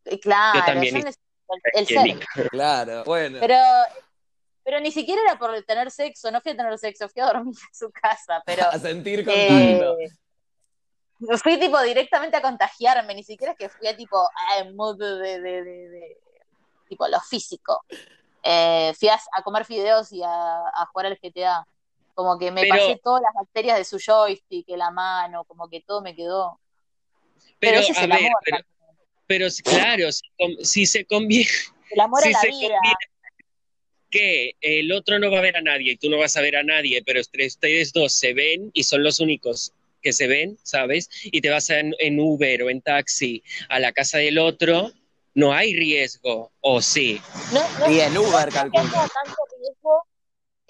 Eh, Claro, Yo también yo hice necesito el, el. Claro, bueno. Pero, pero ni siquiera era por tener sexo, no fui a tener sexo, fui a dormir en su casa, pero a sentir contacto. eh, fui tipo directamente a contagiarme, ni siquiera es que fui a tipo a en mood de, de, de- de- de- tipo lo físico. Eh, fui a, a comer fideos y a, a jugar al GTA. Como que me Pero- pasé todas las bacterias de su joystick, de la mano, como que todo me quedó. Pero, Pero, ese es a el ver, amor, pero, claro, si, se conviene el amor si a la se vida. combina que el otro no va a ver a nadie y tú no vas a ver a nadie, pero ustedes dos se ven y son los únicos que se ven, ¿sabes? Y te vas en, en Uber o en taxi a la casa del otro, no hay riesgo, o sí. No, no, Y en Uber, no calculo. tanto riesgo.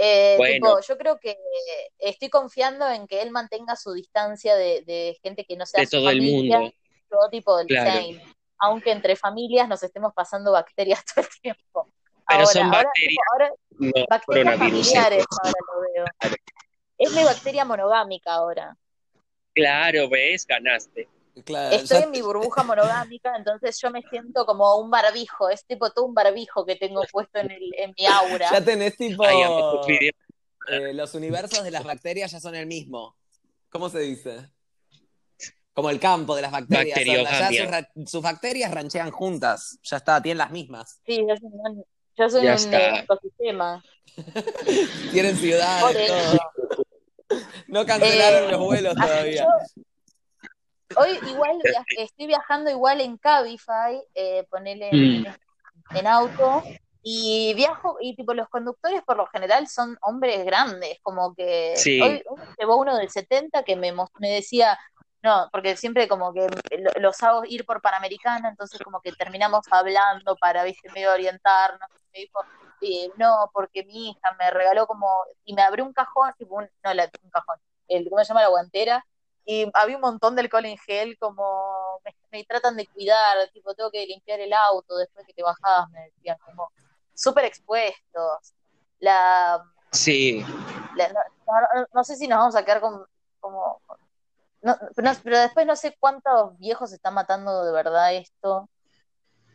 Eh, Bueno. tipo, yo creo que estoy confiando en que él mantenga su distancia de, de gente que no sea De su todo el familia, mundo. todo tipo del Claro. same. Aunque entre familias nos estemos pasando bacterias todo el tiempo. Pero ahora, son ahora, bacterias, tipo, ahora, no bacterias coronavirus. familiares, ahora lo veo. Es mi bacteria monogámica ahora. Claro, ves, ganaste. Claro, Estoy ya- en mi burbuja monogámica, entonces yo me siento como un barbijo, es tipo todo un barbijo que tengo puesto en, el, en mi aura. ya tenés tipo. Ay, eh, los universos de las bacterias ya son el mismo. ¿Cómo se dice? Como el campo de las bacterias. ya sus, sus bacterias ranchean juntas. Ya está, tienen las mismas. Sí, yo soy un, yo soy Ya un está. ecosistema. Tienen ciudades, todo. No cancelaron Eh, los vuelos así todavía. yo- hoy igual via- estoy viajando igual en Cabify, eh, ponele en, Mm. en auto, y viajo, y tipo los conductores por lo general son hombres grandes, como que Sí. hoy, hoy llevó uno del 70 que me, me decía, no, porque siempre como que lo- los hago ir por Panamericana, entonces como que terminamos hablando para, viste, medio orientarnos, me dijo, eh, no, porque mi hija me regaló como, y me abrió un cajón, tipo un, no, la- un cajón, el, ¿cómo se llama? La guantera, y había un montón del Colin Gel, como me, me tratan de cuidar, tipo, tengo que limpiar el auto después que te bajabas, me decían, como súper expuestos. La, Sí, la- no, no- no sé si nos vamos a quedar con, como, no, no- pero después no sé cuántos viejos están matando de verdad esto,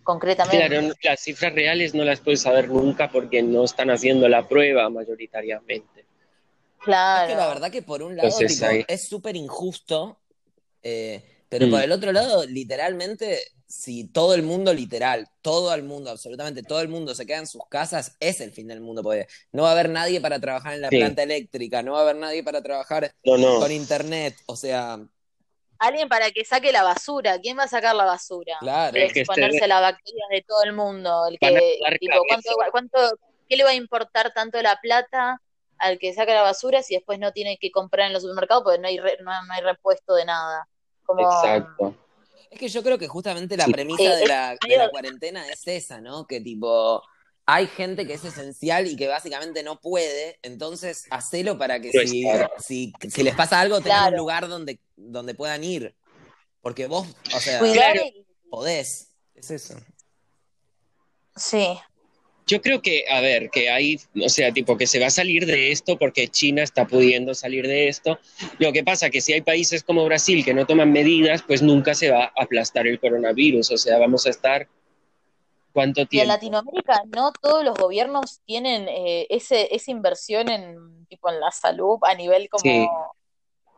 concretamente. claro, las cifras reales no las puedes saber nunca porque no están haciendo la prueba mayoritariamente. Claro. Es que la verdad que por un lado Entonces, tipo, ahí- es súper injusto, eh, pero Mm. por el otro lado, literalmente, si todo el mundo, literal, todo el mundo, absolutamente todo el mundo se queda en sus casas, es el fin del mundo, porque no va a haber nadie para trabajar en la Sí. planta eléctrica, no va a haber nadie para trabajar No, no. con internet, o sea, Alguien para que saque la basura. ¿Quién va a sacar la basura? claro. Que exponerse a las bacterias de todo el mundo. El que, dar tipo, ¿cuánto, cabeza. cuánto, ¿qué le va a importar tanto la plata al que saca la basura si después no tiene que comprar en los supermercados porque no hay, re- no, no hay repuesto de nada? Como, Exacto. Es que yo creo que justamente la Sí. premisa Eh, de es la, de medio- la cuarentena es esa, ¿no? Que tipo, hay gente que es esencial y que básicamente no puede, entonces hacelo para que si, claro. si, si les pasa algo tengan Claro. un lugar donde, donde puedan ir. Porque vos, o sea, cuidar podés. Es eso. Sí. Yo creo que, a ver, que hay, o sea, tipo que se va a salir de esto porque China está pudiendo salir de esto. Lo que pasa que si hay países como Brasil que no toman medidas, pues nunca se va a aplastar el coronavirus. O sea, vamos a estar cuánto Y en tiempo. Latinoamérica no todos los gobiernos tienen eh, ese, esa inversión en, tipo, en la salud a nivel como Sí.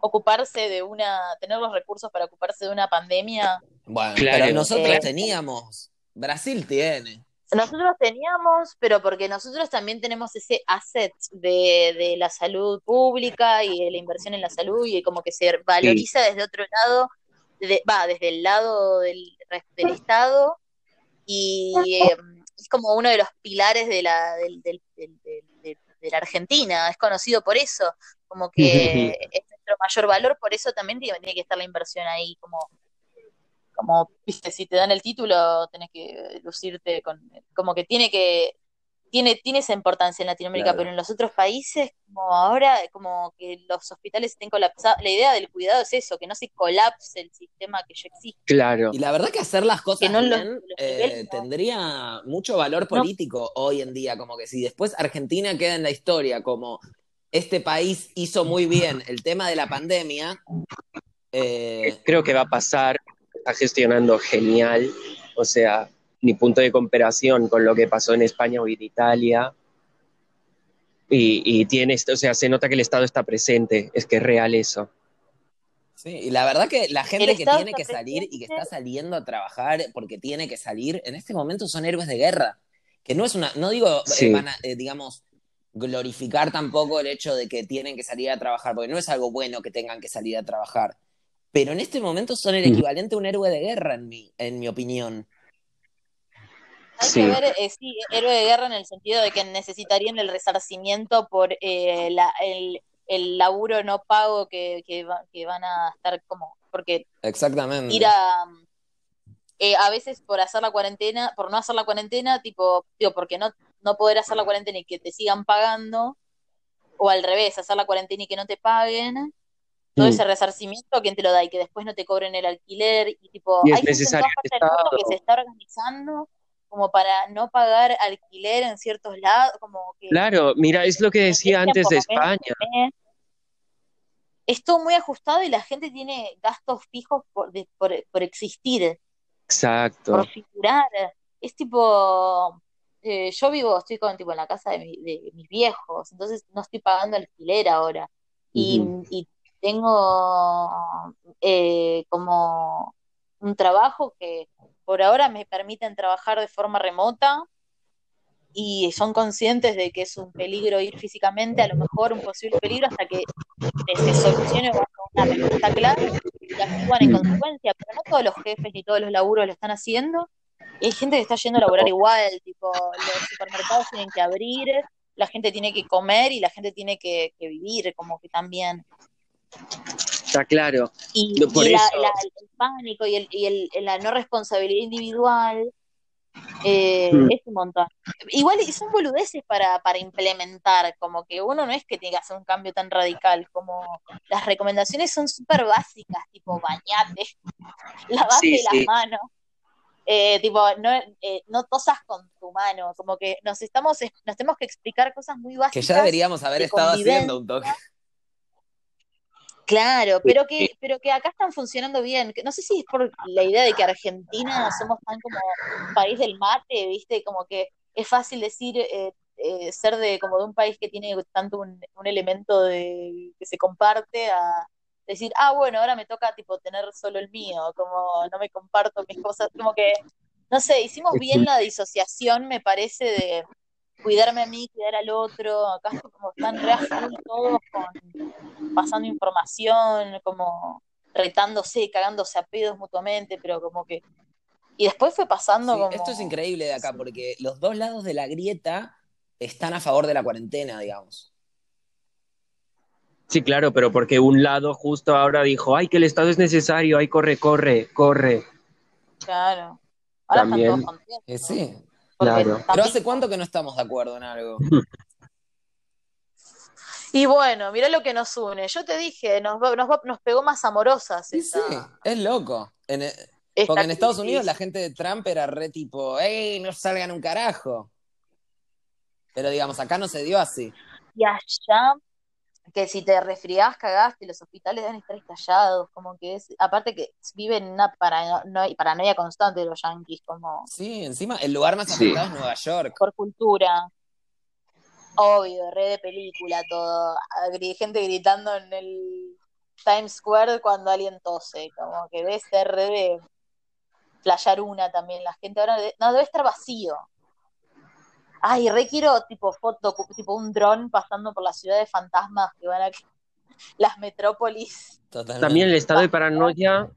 ocuparse de una, tener los recursos para ocuparse de una pandemia. Bueno, Claro. pero nosotros Eh, teníamos. Brasil tiene. Nosotros teníamos, pero porque nosotros también tenemos ese asset de, de la salud pública y de la inversión en la salud y como que se valoriza desde otro lado, va, desde el lado del, del Estado y eh, es como uno de los pilares de la, del, del, de la Argentina, es conocido por eso, como que es nuestro mayor valor, por eso también tiene que estar la inversión ahí, como como, viste, si te dan el título, tenés que lucirte con, como que tiene que, tiene, tiene esa importancia en Latinoamérica, pero en los otros países, como ahora, como que los hospitales estén colapsados, la idea del cuidado es eso, que no se colapse el sistema que ya existe. Claro. Y la verdad que hacer las cosas bien eh, tendría mucho valor político hoy en día, como que si después Argentina queda en la historia como este país hizo muy bien el tema de la pandemia. Eh, Creo que va a pasar está gestionando genial, o sea, ni punto de comparación con lo que pasó en España o en Italia. Y, tiene, o sea, se nota que el Estado está presente, es que es real eso. Sí, y la verdad que la gente que tiene que salir y que está saliendo a trabajar porque tiene que salir, en este momento son héroes de guerra. Que no es una, no digo, eh, eh, digamos, glorificar tampoco el hecho de que tienen que salir a trabajar, porque no es algo bueno que tengan que salir a trabajar pero en este momento son el equivalente a un héroe de guerra, en mi, en mi opinión. Hay que ver, eh, sí, héroe de guerra en el sentido de que necesitarían el resarcimiento por eh, el, laburo no pago que, van a estar como, porque Exactamente. ir a, eh, a veces por hacer la cuarentena, por no hacer la cuarentena, tipo, digo, porque no, no poder hacer la cuarentena y que te sigan pagando, o al revés, hacer la cuarentena y que no te paguen, todo mm. ese resarcimiento, ¿quién te lo da? Y que después no te cobren el alquiler. Y tipo, hay gente en todas partes del mundo que se está organizando como para no pagar alquiler en ciertos lados. Como que, claro, mira, es lo que decía antes de España. Es todo muy ajustado y la gente tiene gastos fijos por, por, existir. Exacto. Por figurar. Es tipo, eh, yo vivo, estoy con, tipo, en la casa de, mis viejos, entonces no estoy pagando alquiler ahora. Y, y tengo eh, como un trabajo que por ahora me permiten trabajar de forma remota y son conscientes de que es un peligro ir físicamente, a lo mejor un posible peligro hasta que se solucione una respuesta clara y actúan en consecuencia, pero no todos los jefes ni todos los laburos lo están haciendo. Y hay gente que está yendo a laburar igual, tipo, los supermercados tienen que abrir, la gente tiene que comer y la gente tiene que, que vivir, como que también. Está claro. Y, el pánico y, el, la no responsabilidad individual eh, mm. es un montón. Igual son boludeces para, para implementar, como que uno no es que tenga que hacer un cambio tan radical, como las recomendaciones son súper básicas, tipo bañate, lavate las manos. Eh, tipo, no, eh, no tosas con tu mano, como que nos estamos, nos tenemos que explicar cosas muy básicas. Que ya deberíamos haber estado haciendo un toque. Claro, pero que, pero que acá están funcionando bien. No sé si es por la idea de que Argentina somos tan como país del mate, ¿viste? Como que es fácil decir eh, eh, ser de como de un país que tiene tanto un, elemento de que se comparte a decir, ah, bueno, ahora me toca tipo tener solo el mío, como no me comparto mis cosas, como que, no sé, hicimos bien la disociación, me parece, de cuidarme a mí, cuidar al otro, acá como están re todos con, pasando información, como retándose, cagándose a pedos mutuamente, pero como que... Y después fue pasando como... Esto es increíble de acá, porque los dos lados de la grieta están a favor de la cuarentena, digamos. Sí, claro, pero porque un lado justo ahora dijo, ay, que el Estado es necesario, ay, corre, corre, corre. Claro. Ahora También. están todos eh, sí. Claro. Pero ¿hace cuánto que no estamos de acuerdo en algo? Y bueno, mira lo que nos une. Yo te dije, nos, nos, nos pegó más amorosas. Sí, sí, es loco. E, porque en Estados Unidos la gente de Trump era re tipo, ¡ey, no salgan un carajo! Pero digamos, acá no se dio así. Y allá que si te resfriás, cagaste, los hospitales deben estar estallados, como que es, aparte que viven en una paranoia, paranoia constante de los yankees, como... Sí, encima el lugar más afectado es Nueva York. Por cultura, obvio, red de película, todo, gente gritando en el Times Square cuando alguien tose, como que debe ser re de playar una también, la gente ahora, no, debe estar vacío, Ay, re quiero tipo foto, tipo un dron pasando por la ciudad de fantasmas que van a las metrópolis. Totalmente. También el estado de paranoia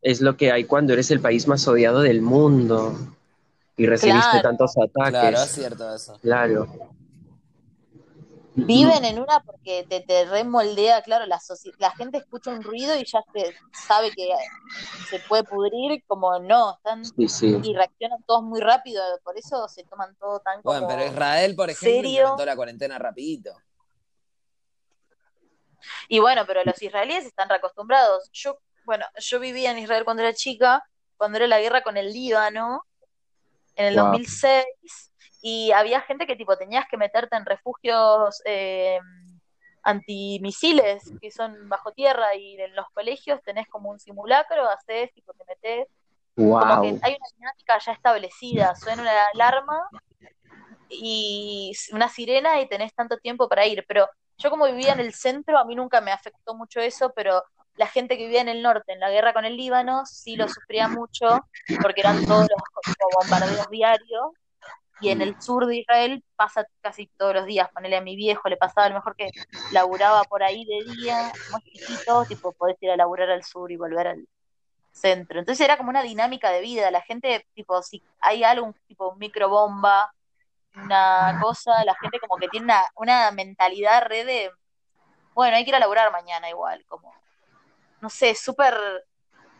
es lo que hay cuando eres el país más odiado del mundo y recibiste Claro. tantos ataques. Claro, es cierto eso. Claro. Viven en una porque te, te remoldea, claro, la, la gente escucha un ruido y ya se sabe que se puede pudrir, como no, están Sí, sí. y reaccionan todos muy rápido, por eso se toman todo tan como... Bueno, pero Israel, por ejemplo, ¿Serio? implementó la cuarentena rapidito. Y bueno, pero los israelíes están reacostumbrados. Yo, bueno, yo vivía en Israel cuando era chica, cuando era la guerra con el Líbano, en el Wow. 2006, y había gente que tipo tenías que meterte en refugios eh, antimisiles, que son bajo tierra, y en los colegios tenés como un simulacro, haces, tipo te metés, como que hay una dinámica ya establecida, suena una alarma y una sirena y tenés tanto tiempo para ir, pero yo como vivía en el centro, a mí nunca me afectó mucho eso, pero la gente que vivía en el norte, en la guerra con el Líbano, sí lo sufría mucho, porque eran todos los bombardeos diarios, y en el sur de Israel pasa casi todos los días, ponele a mi viejo, le pasaba a lo mejor que laburaba por ahí de día, muy chiquito, tipo podés ir a laburar al sur y volver al centro. Entonces era como una dinámica de vida, la gente, tipo, si hay algo, un tipo microbomba, una cosa, la gente como que tiene una, una mentalidad re de, bueno, hay que ir a laburar mañana igual, como, no sé, súper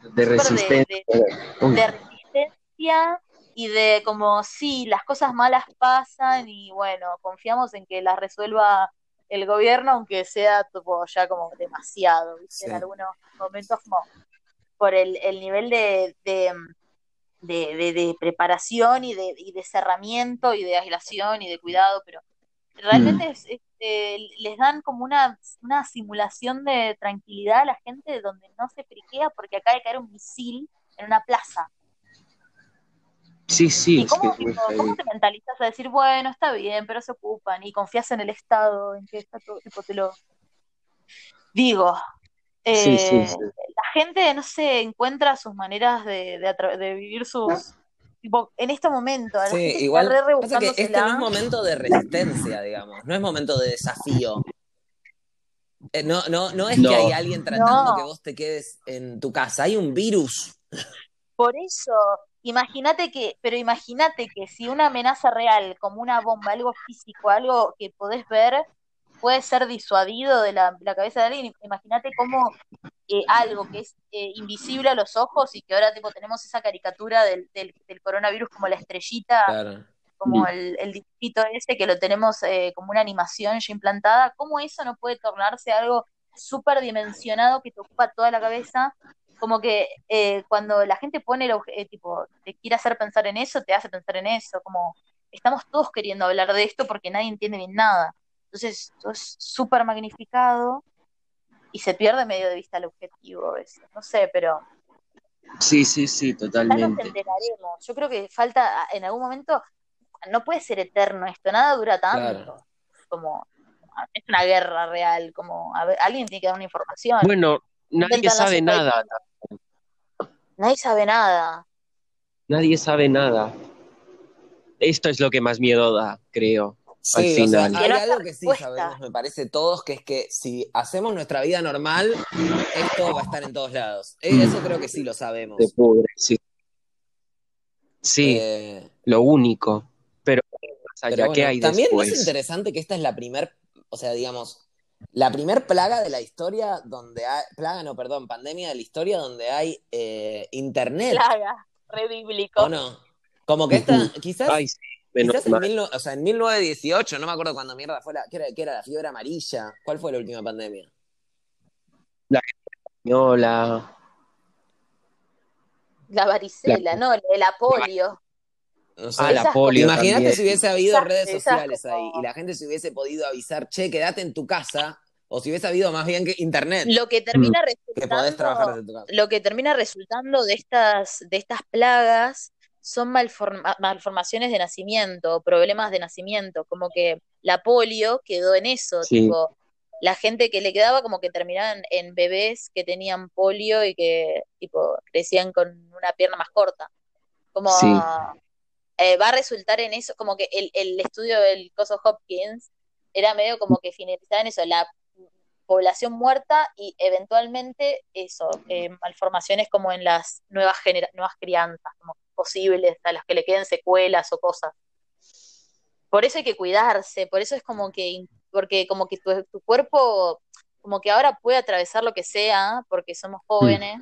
De de, de resistencia y de como, sí, las cosas malas pasan y bueno, confiamos en que las resuelva el gobierno, aunque sea tipo, ya como demasiado, ¿viste? En algunos momentos como por el, el nivel de, de, de- de- de preparación y de, y de cerramiento y de aislación y de cuidado, pero realmente es- es, eh, les dan como una, una simulación de tranquilidad a la gente donde no se friquea porque acaba de caer un misil en una plaza. Sí, sí, ¿Y es que cómo, es te mentalizas a decir, bueno, está bien, pero se ocupan y confías en el Estado, en que está todo, tipo, te lo digo. Sí, sí, eh, sí. la gente, no sé, encuentra sus maneras de, de, atra- de vivir sus... Tipo, en este momento, la está igual re pasa que rebuscándosela. este no es momento de resistencia, digamos, no es momento de desafío. Eh, no, no, no es No. que hay alguien tratando No. que vos te quedes en tu casa, hay un virus. Por eso, imagínate que, pero imagínate que si una amenaza real, como una bomba, algo físico, algo que podés ver, puede ser disuadido de la, la cabeza de alguien, imagínate cómo eh, algo que es eh, invisible a los ojos y que ahora tipo tenemos esa caricatura del, del, del coronavirus como la estrellita, Claro. como el, el dibujito ese que lo tenemos eh, como una animación ya implantada, ¿cómo eso no puede tornarse algo súper dimensionado que te ocupa toda la cabeza? Como que eh, cuando la gente pone el eh, tipo, te quiere hacer pensar en eso, te hace pensar en eso, como estamos todos queriendo hablar de esto porque nadie entiende bien nada. Entonces, todo es súper magnificado y se pierde medio de vista el objetivo a veces. No sé, pero Sí, sí, sí, ya nos totalmente. enteraremos. Yo creo que falta, en algún momento, no puede ser eterno esto, nada dura tanto. Claro. Como, es una guerra real, como, a ver, alguien tiene que dar una información. Bueno, nadie Inventan sabe nada, Nadie sabe nada. nadie sabe nada. Esto es lo que más miedo da, creo. Al Sí, o sea, final. hay algo que sí sabemos, me parece todos, que es que si hacemos nuestra vida normal, esto va a estar en todos lados. Eh, Mm. Eso creo que sí lo sabemos. Se pudre, sí. Sí, Eh, lo único. Pero más allá, pero bueno, ¿qué hay también no es interesante que esta es la primer, o sea, digamos, la primer plaga de la historia donde hay, plaga no, perdón, pandemia de la historia donde hay eh, internet, Plaga, re bíblico. ¿o no? Como que esta, quizás, Ay, sí, menos quizás en, mil o sea, en 1918, no me acuerdo cuando mierda fue la, ¿qué era, qué era la fiebre amarilla? ¿Cuál fue la última pandemia? Española. La varicela, no, la polio. No sé. Ah, la polio Imagínate también. si hubiese habido Esas- redes sociales ahí y la gente se hubiese podido avisar, che, quédate en tu casa, o si hubiese habido más bien que internet, Lo que termina que podés trabajar resultando, desde tu casa. lo que termina resultando de estas, de estas plagas son malforma- malformaciones de nacimiento, problemas de nacimiento, como que la polio quedó en eso, Sí. tipo, la gente que le quedaba como que terminaban en bebés que tenían polio y que tipo crecían con una pierna más corta. Como Sí. Eh, va a resultar en eso, como que el, el estudio del Coso Hopkins era medio como que finalizaba en eso, la población muerta y eventualmente eso, eh, malformaciones como en las nuevas, genera nuevas crianzas, como posibles, a las que le queden secuelas o cosas. Por eso hay que cuidarse, por eso es como que, porque como que tu, tu cuerpo, como que ahora puede atravesar lo que sea, porque somos jóvenes,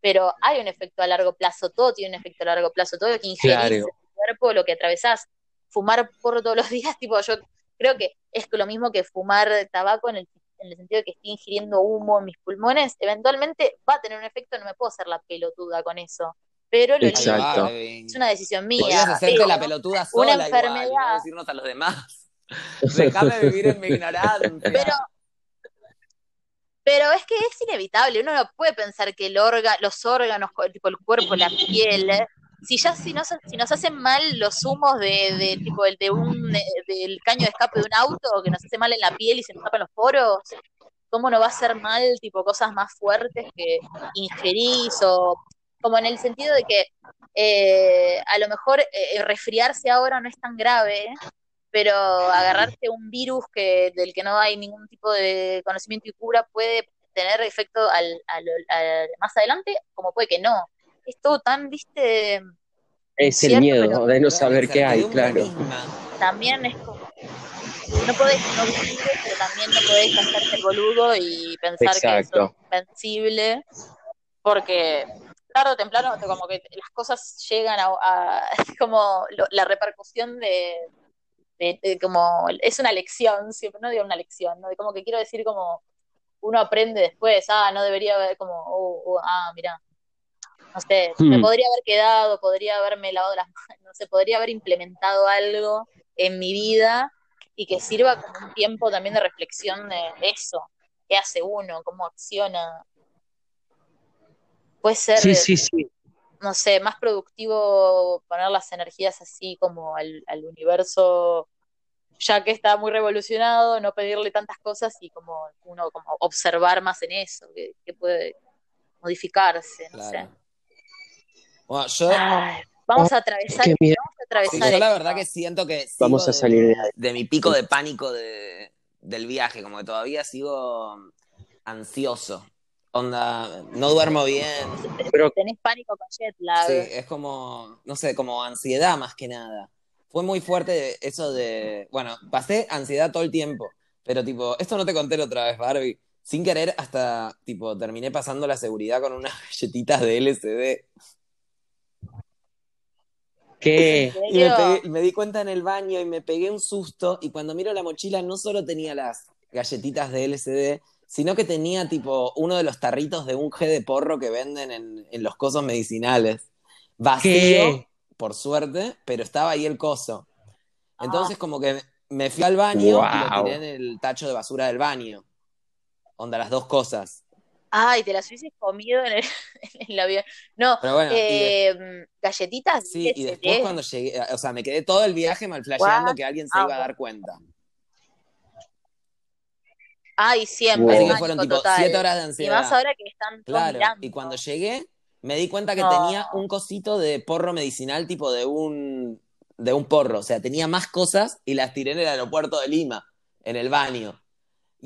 pero hay un efecto a largo plazo, todo tiene un efecto a largo plazo, todo lo que ingerís Claro. Cuerpo, lo que atravesás, fumar por todos los días, tipo, yo creo que es lo mismo que fumar tabaco en el, en el sentido de que estoy ingiriendo humo en mis pulmones, eventualmente va a tener un efecto, no me puedo hacer la pelotuda con eso, pero lo Exacto. Es una decisión mía. Podrías hacerte pero- la pelotuda una sola igual, y no enfermedad. decirnos a los demás. Déjame vivir en mi ignorancia. Pero, pero es que es inevitable, uno no puede pensar que el orga, los órganos, tipo el cuerpo, la piel, eh, si ya si nos, si nos hacen mal los humos de, de tipo el de un eh, del caño de escape de un auto, que nos hace mal en la piel y se nos tapan los poros, ¿cómo no va a hacer mal tipo cosas más fuertes que ingerís o como en el sentido de que eh, a lo mejor eh, resfriarse ahora no es tan grave, pero agarrarte un virus que del que no hay ningún tipo de conocimiento y cura puede tener efecto al- más adelante, como puede que no. Es todo tan, viste, Es el Cierto, miedo de no saber qué hay, claro. misma. también es como, no podés no pero también no podés hacerte el boludo y pensar que es invencible, porque tarde o temprano como que las cosas llegan a, a- como lo- la repercusión de, de- de como es una lección, siempre no digo una lección, ¿no? De como que quiero decir como uno aprende después, ah, no debería haber como, oh, oh, ah, mira, no sé, me Hmm. podría haber quedado, podría haberme lavado las manos, no sé, podría haber implementado algo en mi vida y que sirva como un tiempo también de reflexión de eso, qué hace uno, cómo acciona. Puede ser, Sí, sí, sí. no sé, más productivo poner las energías así como al, al universo, ya que está muy revolucionado, no pedirle tantas cosas y como uno como observar más en eso, que, que puede modificarse, no sé. Bueno, yo, Ay, vamos a atravesar, Qué miedo. vamos a sí, atravesar yo la verdad que siento que sigo Vamos a salir de ahí. de mi pico de pánico de- del viaje, como que todavía sigo ansioso. Onda, no duermo bien. Pero Tenés pánico con jet lag. Sí, es como, no sé, como ansiedad más que nada. Fue muy fuerte eso de, bueno, pasé ansiedad todo el tiempo, pero tipo, esto no te conté la otra vez, Barbie. Sin querer, hasta, tipo, terminé pasando la seguridad con unas galletitas de LSD. ¿Qué? ¿En Y me, serio? pegué- me di cuenta en el baño y me pegué un susto. Y cuando miro la mochila, no solo tenía las galletitas de LSD, sino que tenía tipo uno de los tarritos de un G de porro que venden en, en los cosos medicinales. Vacío, ¿Qué? por suerte, pero estaba ahí el coso. Ah. Entonces, como que me fui al baño y lo tiré en el tacho de basura del baño. Onda, las dos cosas. Ay, te las hubieses comido en el, en el avión. No, Pero bueno, y de- eh, galletitas sí, y después cuando llegué, o sea, me quedé todo el viaje mal flasheando What? que alguien se Ah, iba a dar cuenta. Ay, siempre, Wow. Así que fueron tipo total. siete horas de Y ansiedad. más ahora que están Claro, mirando. y cuando llegué me di cuenta que No. tenía un cosito de porro medicinal tipo de un, de un porro, o sea, tenía más cosas y las tiré en el aeropuerto de Lima, en el baño.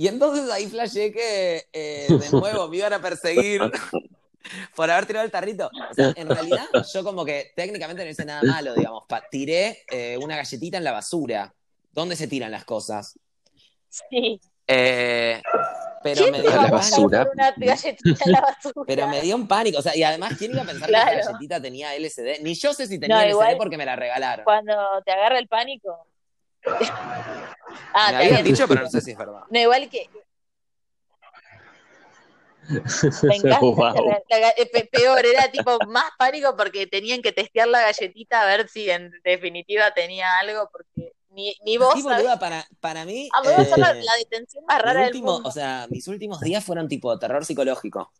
Y entonces ahí flashé que eh, de nuevo me iban a perseguir por haber tirado el tarrito. O sea, en realidad yo como que técnicamente no hice nada malo, digamos, Pa- tiré eh, una galletita en la basura. ¿Dónde se tiran las cosas? Sí. Eh, pero ¿Quién me dio la basura. una galletita en la basura? Pero me dio un pánico, o sea, y además, ¿quién iba a pensar que esa galletita tenía LSD? Ni yo sé si tenía No, LSD igual- porque me la regalaron. Cuando te agarra el pánico. Ah, me bien. dicho, pero no sé si es verdad. No, igual que. Me encanta. Wow. la- la ga- eh, pe- peor, era tipo más pánico porque tenían que testear la galletita a ver si en definitiva tenía algo, porque ni, ni vos Sí, boluda, para, para mí, Ah, va a la, eh, la detención más rara del último- mundo. o sea, mis últimos días fueron tipo terror psicológico.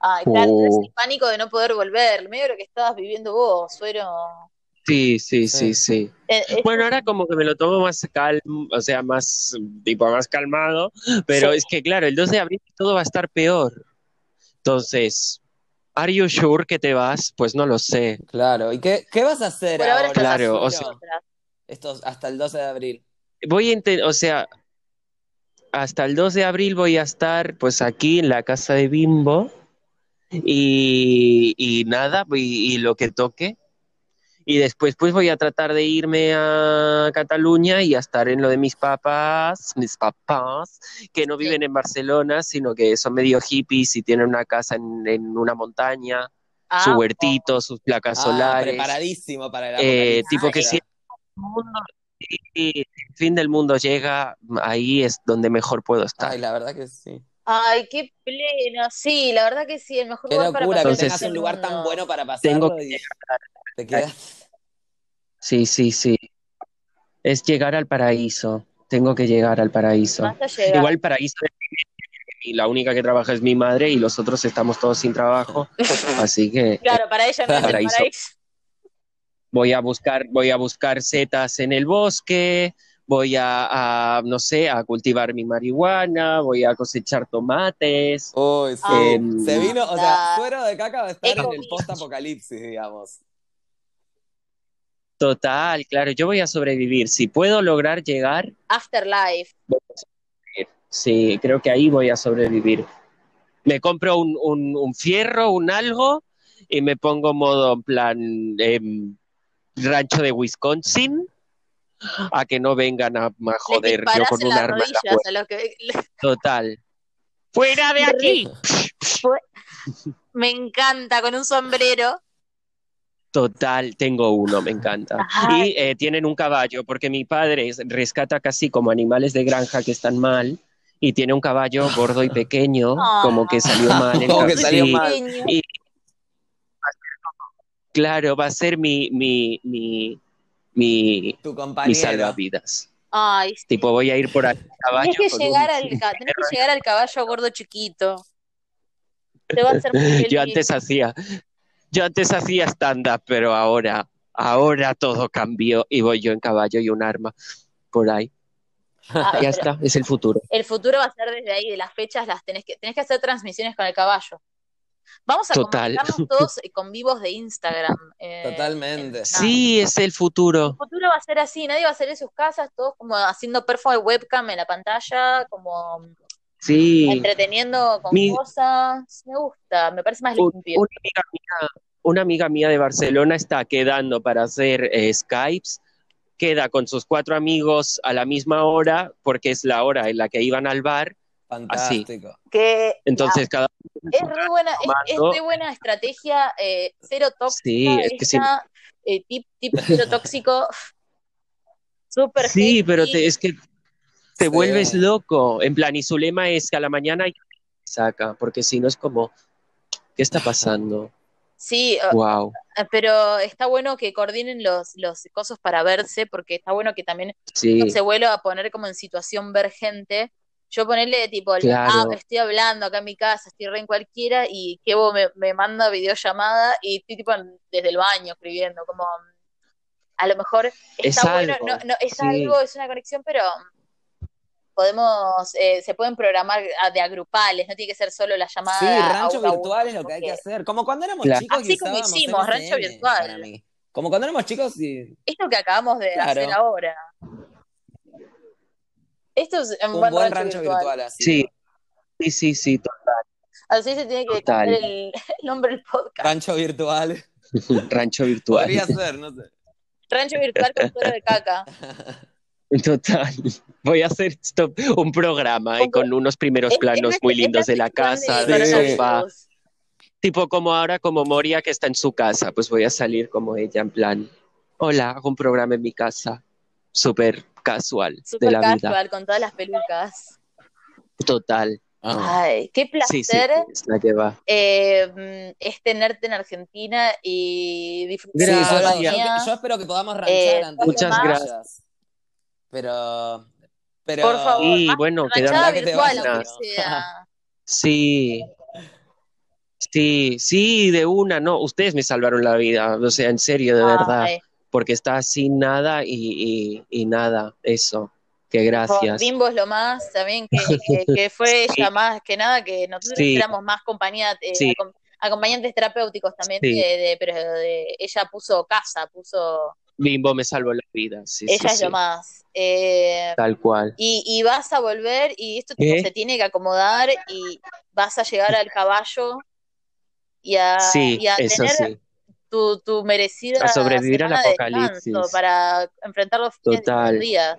Ay, claro, Oh. es el pánico de no poder volver, medio lo que estabas viviendo vos, suero. Sí, sí, Sí. sí, sí. Eh, es- Bueno, ahora como que me lo tomo más calmo, o sea, más, tipo, más calmado, pero Sí. es que, claro, el 2 de abril todo va a estar peor. Entonces, ¿Are you sure que te vas? Pues no lo sé. Claro. ¿Y qué, qué vas a hacer Por ahora Claro, o sea-. Estos, hasta el 12 de abril. Voy a intentar, o sea, hasta el 2 de abril voy a estar pues aquí en la casa de Bimbo y, y nada, y, y lo que toque. Y después pues voy a tratar de irme a Cataluña y a estar en lo de mis papás, mis papás, que no viven en Barcelona, sino que son medio hippies y tienen una casa en, en una montaña, Ah, su huertito, sus placas Ah, solares. preparadísimo para el Eh, tipo que Ah, si el mundo- y el fin del mundo llega, ahí es donde mejor puedo estar. Ay, la verdad que sí. Ay, qué pleno. Sí, la verdad que sí, el mejor Qué lugar para locura que pasar Entonces- tengas un lugar tan bueno para Tengo pasarlo y te quedas. Sí, sí, sí. Es llegar al paraíso. Tengo que llegar al paraíso. Igual paraíso y la única que trabaja es mi madre y los otros estamos todos sin trabajo, así que Claro, para ella no es el Paraíso. paraíso. voy a buscar, voy a buscar setas en el bosque, voy a, a, no sé, a cultivar mi marihuana, voy a cosechar tomates. Uy, sí. Ay, Se vino, o sea, suero de caca va a estar en el Eco-beach. post-apocalipsis, digamos. Total, claro, yo voy a sobrevivir. Si puedo lograr llegar, Afterlife. sí, creo que ahí voy a sobrevivir. Me compro un, un- un fierro, un algo, y me pongo modo en plan em, rancho de Wisconsin, a que no vengan a, a joder yo con un arma la que... Total. ¡Fuera de aquí! Me encanta, con un sombrero. Total, tengo uno, me encanta. Y eh, tienen un caballo, porque mi padre es- rescata casi como animales de granja que están mal, y tiene un caballo gordo y pequeño, Ah. como que salió mal. Como que salió mal. Y claro, va a ser mi, mi, mi, mi, Tu mi salvavidas. Ay, sí. Tipo, voy a ir por ahí a caballo. Tenés que, llegar un- al, ca- tenés que llegar al caballo gordo chiquito. Te va a hacer muy. Yo antes hacía, yo antes hacía stand-up, pero ahora, ahora todo cambió y voy yo en caballo y un arma por ahí. Ah, Ya está, es el futuro. El futuro va a ser desde ahí, de las fechas las tenés que, tenés que hacer transmisiones con el caballo. Vamos a Total. comunicarnos todos con vivos de Instagram. eh, Totalmente. en- Sí, es el El futuro. futuro va a ser así, nadie va a salir de sus casas, todos como haciendo perfo de webcam en la pantalla, como Sí. entreteniendo con Mi- cosas. Me gusta, me parece más Un- limpio. una, amiga mía, una amiga mía de Barcelona está quedando para hacer eh, Skypes, queda con sus cuatro amigos a la misma hora, porque es la hora en la que iban al bar, Fantástico. Que entonces cada es re buena, es, es tomando. re buena estrategia, eh, cero tóxica, Sí, es que sí. esta, eh, tip, tip cero tóxico, súper Sí, pero te- es que te Sí. vuelves loco. En plan, y su lema es que a la mañana saca, porque si no es como, ¿qué está pasando? Sí, Wow. eh, pero está bueno que coordinen los, los cosos para verse, porque está bueno que también Sí, no se vuelva a poner como en situación ver gente. Yo ponerle tipo, Claro. ah, estoy hablando acá en mi casa, estoy re en cualquiera, y Kevo me, me manda videollamada y estoy tipo desde el baño escribiendo, como a lo mejor Es está bueno, algo, no, no, es sí. algo, es una conexión, pero podemos, eh, se pueden programar a- de agrupales, no tiene que ser solo la llamada. Sí, rancho a virtual es lo que hay que hacer. Como cuando éramos Claro. chicos Así como hicimos, rancho virtual. Como cuando éramos chicos y Esto que acabamos de Claro. hacer ahora. Esto es un, un buen rancho virtual, así. Sí. sí, sí, sí, to- Así se tiene que Total. cambiar el, el nombre del podcast. Rancho virtual. rancho virtual. Podría ser, no sé. Rancho virtual con suero de caca. Total. Voy a hacer esto, un programa y con unos primeros planos muy lindos de la casa, del de sofá. Tipo como ahora, como Moria que está en su casa, pues voy a salir como ella, en plan, hola, hago un programa en mi casa, súper casual de Super la vida. casual, con todas las pelucas. Total. Ah. Ay, qué Sí, sí, placer es la que va. eh, es tenerte en Argentina y disfrutar Sí, de yo, yo- espero que podamos ranchar Eh, antes Muchas de gracias. Pero, pero Por favor, Y bueno, que te vayas. Sí. Sí, sí, de una, no, ustedes me salvaron la vida, o sea, en serio, de verdad, Ay, porque está sin nada y, y, y nada, eso, que gracias. Bimbo es lo más, también que, que, que fue Sí. ella más que nada, que nosotros Sí. éramos más compañía, eh, Sí. acom- acompañantes terapéuticos también, Sí. de- de- pero de, ella puso casa, puso, Bimbo me salvó la vida. Sí, ella sí, es sí. lo más. Eh, Tal cual. y, y vas a volver y esto tipo, ¿Qué? se tiene que acomodar y vas a llegar al caballo y a, y a tener tu, tu merecida A sobrevivir al de apocalipsis. para enfrentar los fines de Total. los días.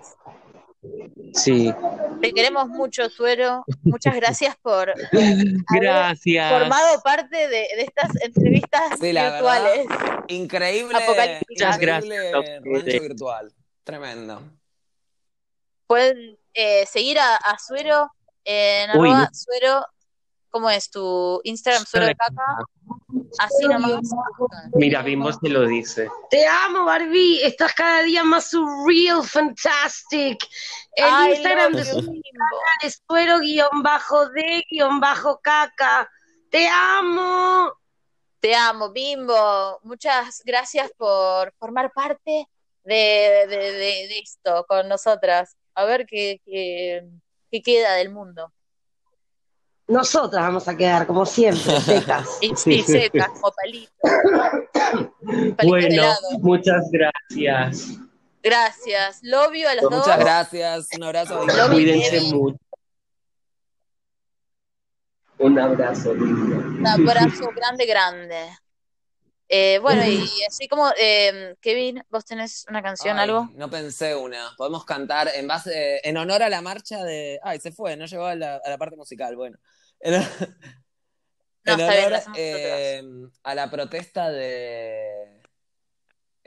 Sí. Te queremos mucho, Suero. Muchas gracias por Gracias. formado parte de, de estas entrevistas Sí, la virtuales. Increíble, Apocalípticas. increíble Muchas gracias rancho ustedes. virtual. Tremendo. Pueden eh, seguir a, a Suero en Uy, arroba no. Suero. ¿Cómo es tu Instagram? Suero de caca. Así nomás. Mira, Bimbo se lo dice. Te amo, Barbie. Estás cada día más surreal, fantastic. El I Instagram de you, su Bimbo. es suero-de-caca. Te amo. Te amo, Bimbo. Muchas gracias por formar parte de, de- de- de esto con nosotras. A ver qué, qué, qué queda del mundo. Nosotras vamos a quedar, como siempre, secas. Y secas, como palito. Bueno, helado. muchas gracias. Gracias. Love you a los dos. Muchas gracias. Un abrazo. Cuídense mucho. Un abrazo, Bimbo. Un abrazo grande, grande. Eh, bueno, y así como, eh, Kevin, ¿vos tenés una canción, Ay, algo? No pensé una. Podemos cantar en base, en honor a la marcha de. Ay, se fue, no llegó a la, a la parte musical. Bueno. En, No, en bien, honor eh, a la protesta de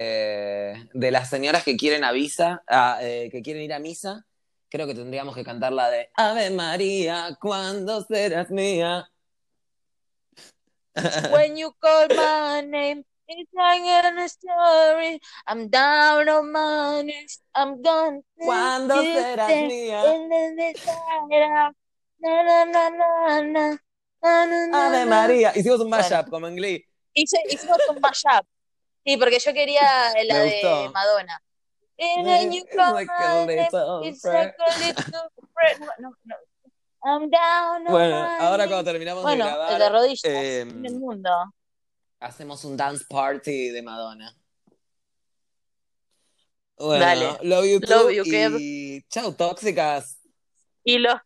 eh, de las señoras que quieren a visa, a, eh, que quieren ir a misa, creo que tendríamos que cantar la de Ave María, ¿cuándo serás mía? When you call my name, it's like a story. I'm down on my knees. I'm gone. ¿Cuándo serás mía? Ave María. Hicimos un mashup Bueno. como en Glee. Hice, hicimos un mashup. Sí, porque yo quería la de. Madonna. Bueno, ahora cuando terminamos Bueno, de grabar, de rodillas eh, en el mundo. hacemos un dance party de Madonna. Bueno, Dale. love you, too, Love you, y chau, tóxicas. Y los